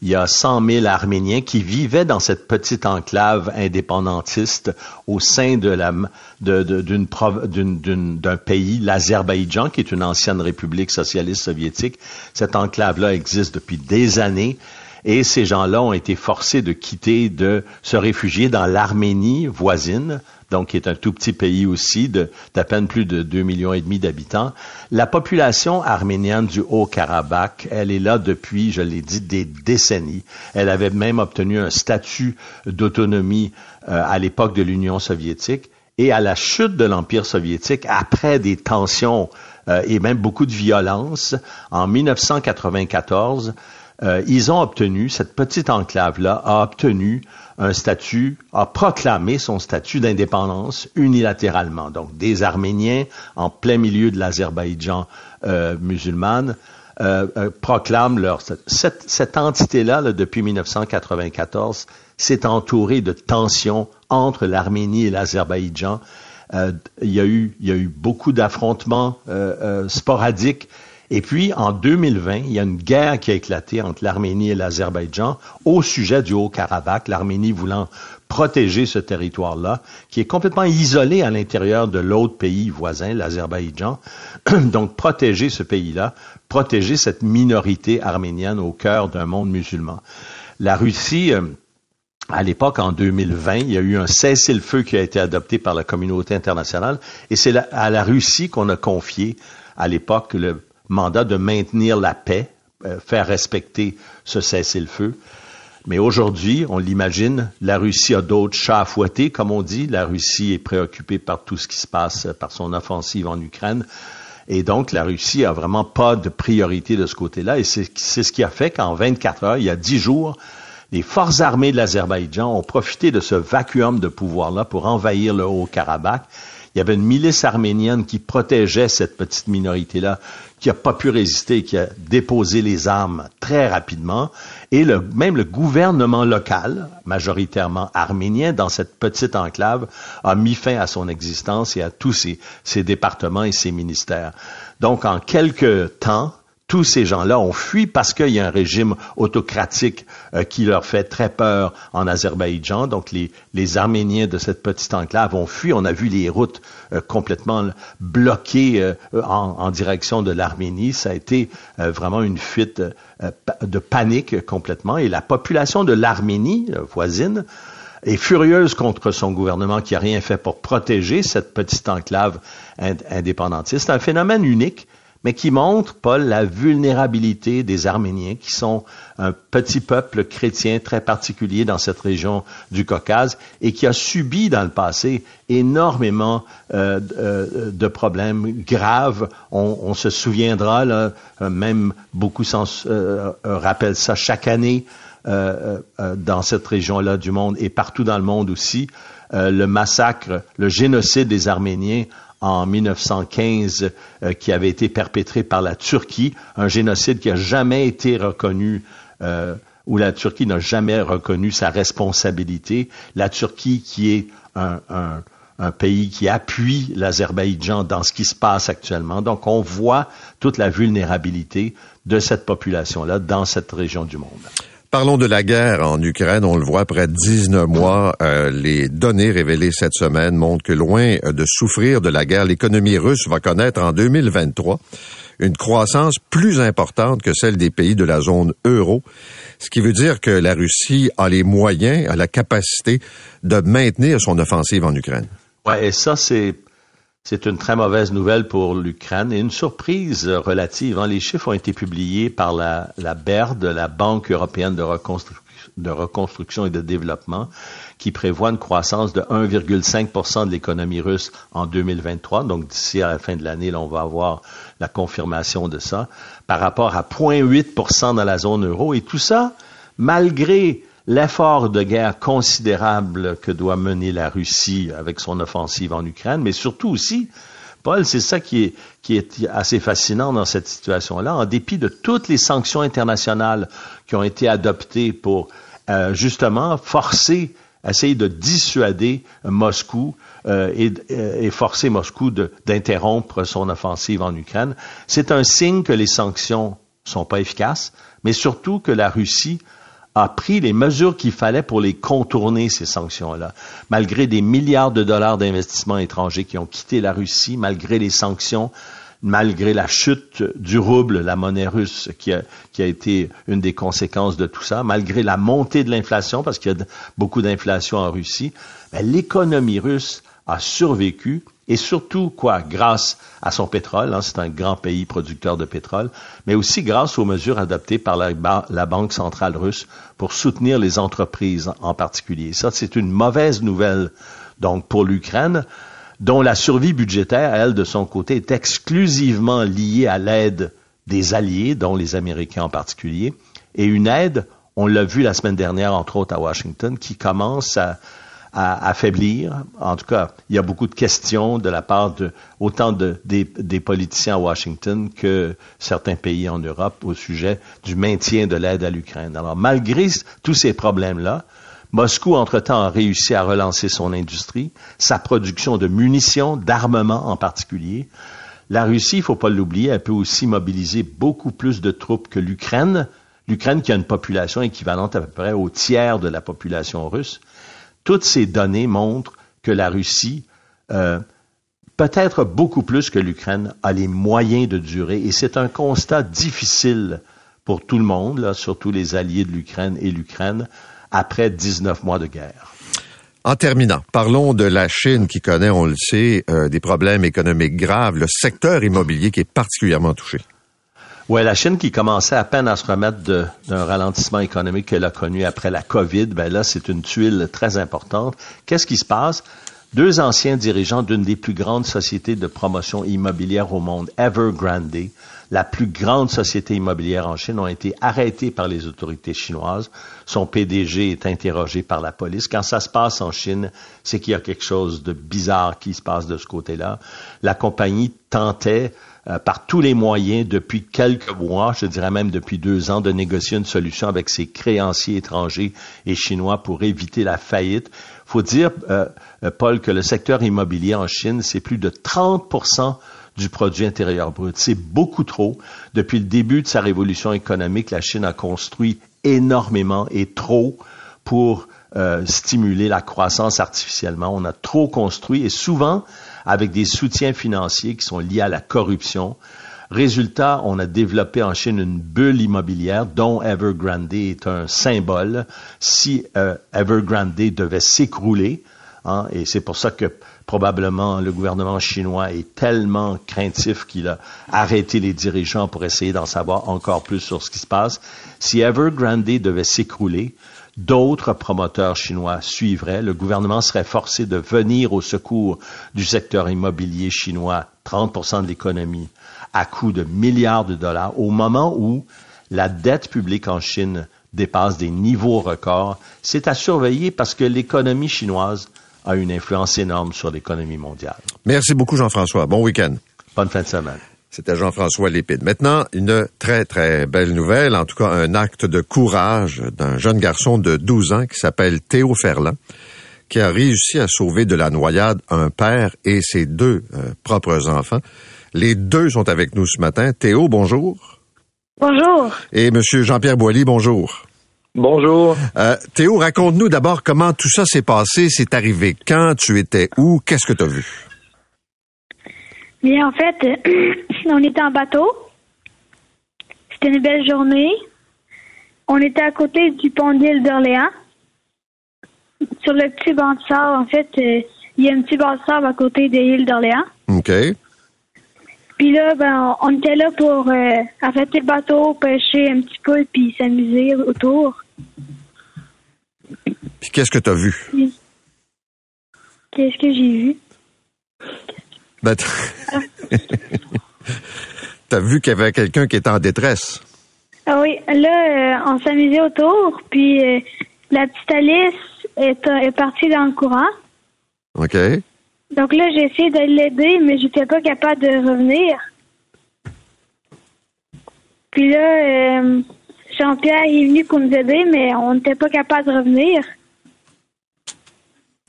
il y a 100 000 Arméniens qui vivaient dans cette petite enclave indépendantiste au sein de la d'un pays, l'Azerbaïdjan, qui est une ancienne république socialiste soviétique. Cette enclave-là existe depuis des années Et ces gens-là ont été forcés de quitter, de se réfugier dans l'Arménie voisine, donc qui est un tout petit pays aussi, d'à peine plus de 2 millions et demi d'habitants. La population arménienne du Haut-Karabakh, elle est là depuis, je l'ai dit, des décennies. Elle avait même obtenu un statut d'autonomie euh, à l'époque de l'Union soviétique. Et à la chute de l'Empire soviétique, après des tensions euh, et même beaucoup de violence, en 1994, euh, ils ont obtenu, cette petite enclave-là a obtenu un statut, a proclamé son statut d'indépendance unilatéralement. Donc, des Arméniens en plein milieu de l'Azerbaïdjan euh, musulmane euh, euh, proclament leur... Cette, cette entité-là, là, depuis 1994, s'est entourée de tensions entre l'Arménie et l'Azerbaïdjan. Euh, il y a eu beaucoup d'affrontements sporadiques et puis, en 2020, il y a une guerre qui a éclaté entre l'Arménie et l'Azerbaïdjan au sujet du Haut-Karabakh, l'Arménie voulant protéger ce territoire-là, qui est complètement isolé à l'intérieur de l'autre pays voisin, l'Azerbaïdjan. Donc, protéger ce pays-là, protéger cette minorité arménienne au cœur d'un monde musulman. La Russie, euh, à l'époque, en 2020, il y a eu un cessez-le-feu qui a été adopté par la communauté internationale, et c'est à la Russie qu'on a confié à l'époque le mandat de maintenir la paix, euh, faire respecter ce cessez-le-feu. Mais aujourd'hui, on l'imagine, la Russie a d'autres chats à fouetter, comme on dit. La Russie est préoccupée par tout ce qui se passe, par son offensive en Ukraine. Et donc, la Russie a vraiment pas de priorité de ce côté-là. Et c'est ce qui a fait qu'en 24 heures, il y a 10 jours, les forces armées de l'Azerbaïdjan ont profité de ce vacuum de pouvoir-là pour envahir le Haut-Karabakh. Il y avait une milice arménienne qui protégeait cette petite minorité-là qui n'a pas pu résister, qui a déposé les armes très rapidement, et même le gouvernement local, majoritairement arménien, dans cette petite enclave, a mis fin à son existence et à tous ses, ses départements et ses ministères. Donc, en quelques temps, tous ces gens-là ont fui parce qu'il y a un régime autocratique qui leur fait très peur en Azerbaïdjan. Donc les, les, Arméniens de cette petite enclave ont fui. On a vu les routes euh, complètement bloquées euh, en, direction de l'Arménie. Ça a été vraiment une fuite de panique complètement. Et la population de l'Arménie voisine est furieuse contre son gouvernement qui a rien fait pour protéger cette petite enclave indépendantiste. Un phénomène unique mais qui montre, Paul, la vulnérabilité des Arméniens, qui sont un petit peuple chrétien très particulier dans cette région du Caucase et qui a subi dans le passé énormément euh, euh de problèmes graves. On, se souviendra, là, euh, même beaucoup s'en euh, rappellent ça chaque année dans cette région-là du monde et partout dans le monde aussi. le massacre, le génocide des Arméniens en 1915 euh, qui avait été perpétré par la Turquie, un génocide qui n'a jamais été reconnu, euh, où la Turquie n'a jamais reconnu sa responsabilité. La Turquie qui est un, un, un pays qui appuie l'Azerbaïdjan dans ce qui se passe actuellement. Donc on voit toute la vulnérabilité de cette population-là dans cette région du monde. Parlons de la guerre en Ukraine. On le voit après 19 mois. Euh, les données révélées cette semaine montrent que loin de souffrir de la guerre, l'économie russe va connaître en 2023 une croissance plus importante que celle des pays de la zone euro, ce qui veut dire que la Russie a les moyens, a la capacité de maintenir son offensive en Ukraine. Ouais, et ça c'est c'est une très mauvaise nouvelle pour l'Ukraine et une surprise relative. Hein. Les chiffres ont été publiés par la, la BERD, la Banque européenne de, reconstruction et de développement, qui prévoit une croissance de 1,5% de l'économie russe en 2023. Donc d'ici à la fin de l'année, on va avoir la confirmation de ça, par rapport à 0,8% dans la zone euro. Et tout ça, malgré l'effort de guerre considérable que doit mener la Russie avec son offensive en Ukraine, mais surtout aussi, Paul, c'est ça qui est, assez fascinant dans cette situation-là, en dépit de toutes les sanctions internationales qui ont été adoptées pour euh, justement forcer, essayer de dissuader Moscou euh, et, et, forcer Moscou d'interrompre son offensive en Ukraine, c'est un signe que les sanctions sont pas efficaces, mais surtout que la Russie a pris les mesures qu'il fallait pour les contourner, ces sanctions-là. Malgré des milliards de dollars d'investissements étrangers qui ont quitté la Russie, malgré les sanctions, malgré la chute du rouble, la monnaie russe, qui a, qui a été une des conséquences de tout ça, malgré la montée de l'inflation, parce qu'il y a beaucoup d'inflation en Russie, ben, l'économie russe a survécu et surtout quoi grâce à son pétrole, hein, c'est un grand pays producteur de pétrole, mais aussi grâce aux mesures adoptées par la, la, Banque centrale russe pour soutenir les entreprises en particulier. Ça, c'est une mauvaise nouvelle donc pour l'Ukraine, dont la survie budgétaire, elle, de son côté, est exclusivement liée à l'aide des alliés, dont les Américains en particulier, et une aide, on l'a vu la semaine dernière, entre autres à Washington, qui commence à, affaiblir. En tout cas, il y a beaucoup de questions de la part de autant de, des, des, politiciens à Washington que certains pays en Europe au sujet du maintien de l'aide à l'Ukraine. Alors, malgré tous ces problèmes-là, Moscou, entre-temps, a réussi à relancer son industrie, sa production de munitions, d'armement en particulier. La Russie, il faut pas l'oublier, elle peut aussi mobiliser beaucoup plus de troupes que l'Ukraine. L'Ukraine qui a une population équivalente à peu près au tiers de la population russe. Toutes ces données montrent que la Russie, euh, peut-être beaucoup plus que l'Ukraine, a les moyens de durer. Et c'est un constat difficile pour tout le monde, là, surtout les alliés de l'Ukraine et l'Ukraine, après 19 mois de guerre. En terminant, parlons de la Chine qui connaît, on le sait, euh, des problèmes économiques graves, le secteur immobilier qui est particulièrement touché. Oui, la Chine qui commençait à peine à se remettre d'un ralentissement économique qu'elle a connu après la COVID, ben là, c'est une tuile très importante. Qu'est-ce qui se passe? Deux anciens dirigeants d'une des plus grandes sociétés de promotion immobilière au monde, Evergrande, la plus grande société immobilière en Chine, ont été arrêtés par les autorités chinoises. Son PDG est interrogé par la police. Quand ça se passe en Chine, c'est qu'il y a quelque chose de bizarre qui se passe de ce côté-là. La compagnie tentait euh, par tous les moyens depuis quelques mois, je dirais même depuis deux ans, de négocier une solution avec ses créanciers étrangers et chinois pour éviter la faillite. faut dire, euh, euh, Paul, que le secteur immobilier en Chine, c'est plus de 30% du produit intérieur brut. C'est beaucoup trop. Depuis le début de sa révolution économique, la Chine a construit énormément et trop pour stimuler la croissance artificiellement. On a trop construit et souvent avec des soutiens financiers qui sont liés à la corruption. Résultat, on a développé en Chine une bulle immobilière dont Evergrande est un symbole. Si euh, Evergrande devait s'écrouler, hein, et c'est pour ça que probablement le gouvernement chinois est tellement craintif qu'il a arrêté les dirigeants pour essayer d'en savoir encore plus sur ce qui se passe. Si Evergrande devait s'écrouler, d'autres promoteurs chinois suivraient. Le gouvernement serait forcé de venir au secours du secteur immobilier chinois, 30% de l'économie, à coût de milliards de dollars, au moment où la dette publique en Chine dépasse des niveaux records. C'est à surveiller parce que l'économie chinoise a une influence énorme sur l'économie mondiale. Merci beaucoup, Jean-François. Bon week-end. Bonne fin de semaine. C'était Jean-François Lépide. Maintenant, une très, très belle nouvelle, en tout cas un acte de courage d'un jeune garçon de 12 ans qui s'appelle Théo Ferland, qui a réussi à sauver de la noyade un père et ses deux euh, propres enfants. Les deux sont avec nous ce matin. Théo, bonjour. Bonjour. Et Monsieur Jean-Pierre Boilly, bonjour. Bonjour. Euh, Théo, raconte-nous d'abord comment tout ça s'est passé, c'est arrivé quand, tu étais où, qu'est-ce que tu as vu? Bien, en fait, on était en bateau. C'était une belle journée. On était à côté du pont d'île d'Orléans. Sur le petit banc de sable, en fait, euh, il y a un petit banc de sable à côté de l'île d'Orléans. OK. Puis là, ben, on était là pour euh, arrêter le bateau, pêcher un petit peu, puis s'amuser autour. Puis qu'est-ce que tu as vu? Qu'est-ce que j'ai vu? Ben, t'as vu qu'il y avait quelqu'un qui était en détresse. Ah oui, là, euh, on s'amusait autour, puis euh, la petite Alice est, est, partie dans le courant. OK. Donc là, j'ai essayé de l'aider, mais j'étais pas capable de revenir. Puis là, euh, Jean-Pierre est venu pour nous aider, mais on n'était pas capable de revenir.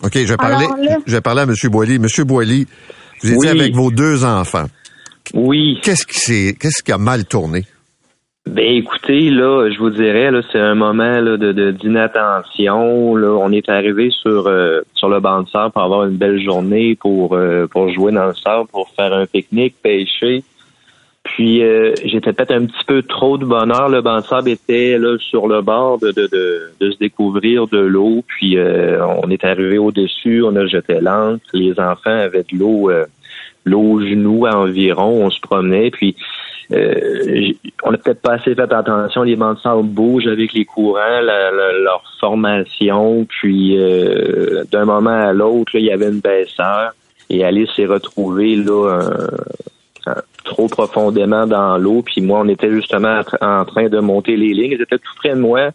OK, je vais parler, je vais parler à M. Boily. M. Boily, vous étiez avec vos deux enfants. Oui. Qu'est-ce qui qu'est-ce qui a mal tourné? Ben écoutez, là, je vous dirais, là, c'est un moment là, de, d'inattention. Là, on est arrivé sur euh, sur le banc de sable pour avoir une belle journée, pour euh, pour jouer dans le sable, pour faire un pique-nique, pêcher. Puis euh, j'étais peut-être un petit peu trop de bonheur. Le banc de sable était là sur le bord de, de, de, se découvrir de l'eau. Puis euh, on est arrivé au-dessus, on a jeté l'encre. Les enfants avaient de l'eau euh, l'eau aux genoux à environ. On se promenait. Puis euh, on n'a peut-être pas assez fait attention. Les bancs de sable bougent avec les courants, leur formation. Puis d'un moment à l'autre, il y avait une baisseur. Et Alice s'est retrouvée là trop profondément dans l'eau. Puis moi, on était justement en train de monter les lignes. Ils étaient tout près de moi.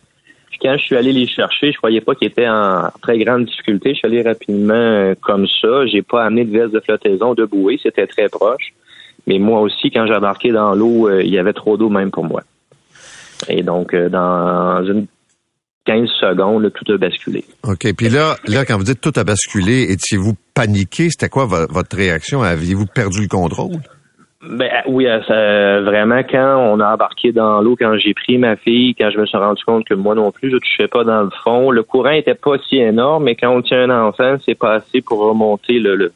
Puis quand je suis allé les chercher, je croyais pas qu'ils étaient en très grande difficulté. Je suis allé rapidement euh, comme ça. J'ai pas amené de veste de flottaison, de bouée. C'était très proche. Mais moi aussi, quand j'ai embarqué dans l'eau, euh, il y avait trop d'eau même pour moi. Et donc, euh, dans une 15 secondes, tout a basculé. OK. Puis là, là, quand vous dites tout a basculé, étiez-vous paniqué? C'était quoi votre réaction? Aviez-vous perdu le contrôle? Ben ah, oui, euh, ça, vraiment quand on a embarqué dans l'eau, quand j'ai pris ma fille, quand je me suis rendu compte que moi non plus je touchais pas dans le fond, le courant était pas si énorme, mais quand on tient un enfant, c'est pas assez pour remonter le,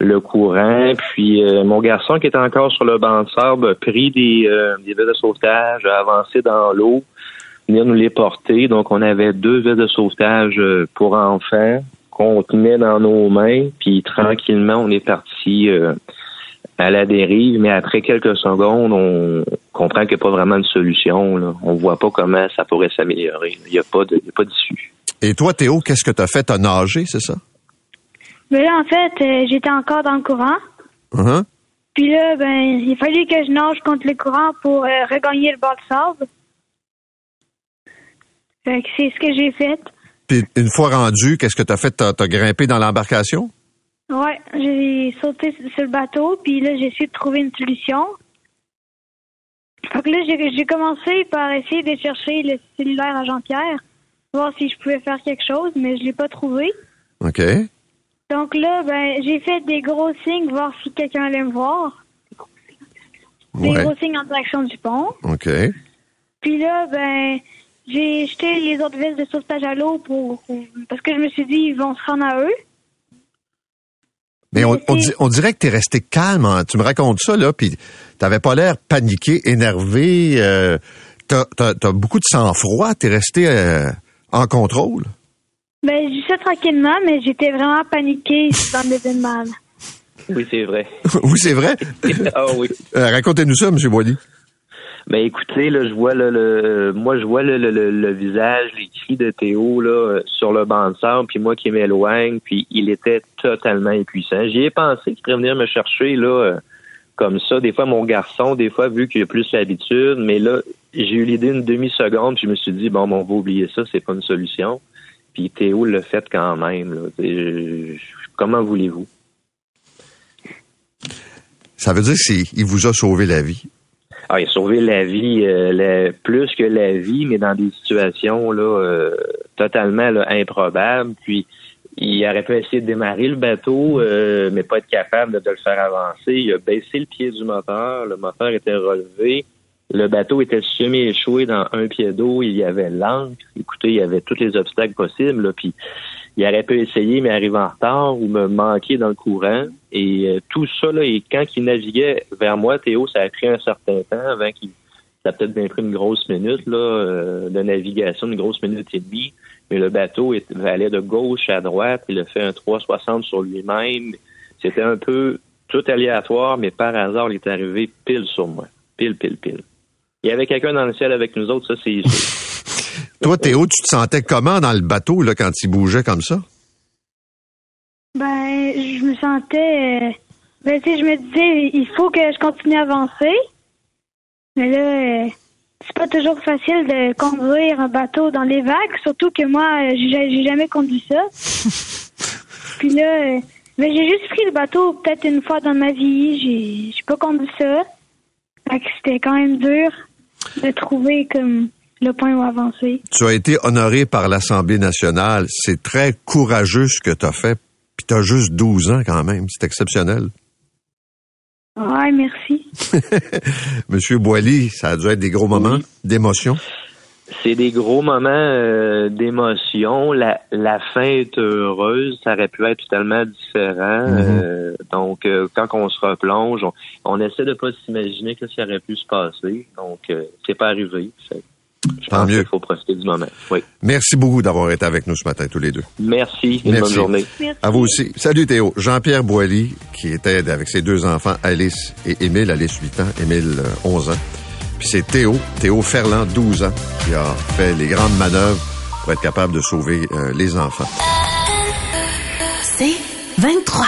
le, courant. Puis euh, mon garçon qui était encore sur le banc de sable a pris des euh, des de sauvetage, a avancé dans l'eau, venir nous les porter. Donc on avait deux vestes de sauvetage euh, pour enfants qu'on tenait dans nos mains, puis tranquillement on est parti à la dérive, mais après quelques secondes, on comprend qu'il n'y a pas vraiment de solution. Là. On voit pas comment ça pourrait s'améliorer. Il n'y a pas de, pas d'issue. Et toi, Théo, qu'est-ce que tu as fait? Tu as nagé, c'est ça? Mais là, en fait, euh, j'étais encore dans le courant. Uh-huh. Puis là, ben, il fallait que je nage contre le courant pour euh, regagner le bord de sable. Fait que c'est ce que j'ai fait. Puis une fois rendu, qu'est-ce que tu as fait? Tu as grimpé dans l'embarcation? Ouais, j'ai sauté sur le bateau, puis là, j'ai essayé de trouver une solution. Donc là, j'ai commencé par essayer de chercher le cellulaire à Jean-Pierre, voir si je pouvais faire quelque chose, mais je l'ai pas trouvé. OK. Donc là, ben, j'ai fait des gros signes, voir si quelqu'un allait me voir. Des gros signes en direction du pont. OK. Puis là, ben, j'ai jeté les autres vestes de sauvetage à l'eau pour, parce que je me suis dit, ils vont se rendre à eux. Mais on, on, dirait que tu es resté calme. Hein. Tu me racontes ça, là, puis t'avais pas l'air paniqué, énervé. Euh, t'as as, beaucoup de sang-froid. Tu es resté euh, en contrôle. Ben, je dis ça tranquillement, mais j'étais vraiment paniqué dans l'événement. Oui, c'est vrai. oui, c'est vrai? ah oui. Euh, racontez-nous ça, M. Boily. Ben écoutez, là, je vois le, moi je vois le, le, visage, les cris de Théo là sur le banc de puis moi qui m'éloigne, puis il était totalement impuissant. J'y ai pensé qu'il pourrait venir me chercher là euh, comme ça. Des fois mon garçon, des fois vu qu'il a plus l'habitude, mais là j'ai eu l'idée une demi seconde, puis je me suis dit bon, bon on va oublier ça, c'est pas une solution. Puis Théo l'a fait quand même. Comment voulez-vous? Ça veut dire qu'il vous a sauvé la vie. Ah, il a sauvé la vie, euh, plus que la vie, mais dans des situations là euh, totalement improbables. Puis il aurait pu essayer de démarrer le bateau, euh, mais pas être capable de, le faire avancer. Il a baissé le pied du moteur, le moteur était relevé, le bateau était semi-échoué dans un pied d'eau, il y avait l'encre. Écoutez, il y avait tous les obstacles possibles. Là, puis il aurait pu essayer, mais arriver en retard ou me manquer dans le courant. Et euh, tout ça, là, et quand il naviguait vers moi, Théo, ça a pris un certain temps avant qu'il. Ça a peut-être bien pris une grosse minute là, euh, de navigation, une grosse minute et demie. Mais le bateau allait de gauche à droite. Il a fait un 360 sur lui-même. C'était un peu tout aléatoire, mais par hasard, il est arrivé pile sur moi. Pile, pile, pile. Il y avait quelqu'un dans le ciel avec nous autres, ça c'est Toi, Théo, tu te sentais comment dans le bateau là, quand il bougeait comme ça? Ben, je me sentais. Euh, ben, tu sais, je me disais, il faut que je continue à avancer. Mais là, euh, c'est pas toujours facile de conduire un bateau dans les vagues, surtout que moi, euh, j'ai jamais conduit ça. Puis là, ben, j'ai juste pris le bateau peut-être une fois dans ma vie. J'ai pas conduit ça. Fait que c'était quand même dur de trouver comme le point où avancer. Tu as été honoré par l'Assemblée nationale. C'est très courageux ce que tu as fait. Puis tu as juste 12 ans quand même. C'est exceptionnel. Ouais, merci. Monsieur Boily, ça a dû être des gros moments d'émotion. C'est des gros moments euh, d'émotion. La, la fin est heureuse. Ça aurait pu être totalement différent. Mhm. Euh, donc, euh, quand on se replonge, on, on essaie de pas s'imaginer que ça aurait pu se passer. Donc, euh, c'est pas arrivé. Fait, je Tant pense mieux. qu'il faut profiter du moment. Oui. Merci beaucoup d'avoir été avec nous ce matin, tous les deux. Merci. Une Merci. bonne journée. Merci. À vous aussi. Salut Théo. Jean-Pierre Boilly, qui était avec ses deux enfants, Alice et Émile. Alice, 8 ans, Émile, euh, 11 ans. Puis c'est Théo, Théo Ferland, 12 ans, qui a fait les grandes manœuvres pour être capable de sauver euh, les enfants. C'est 23.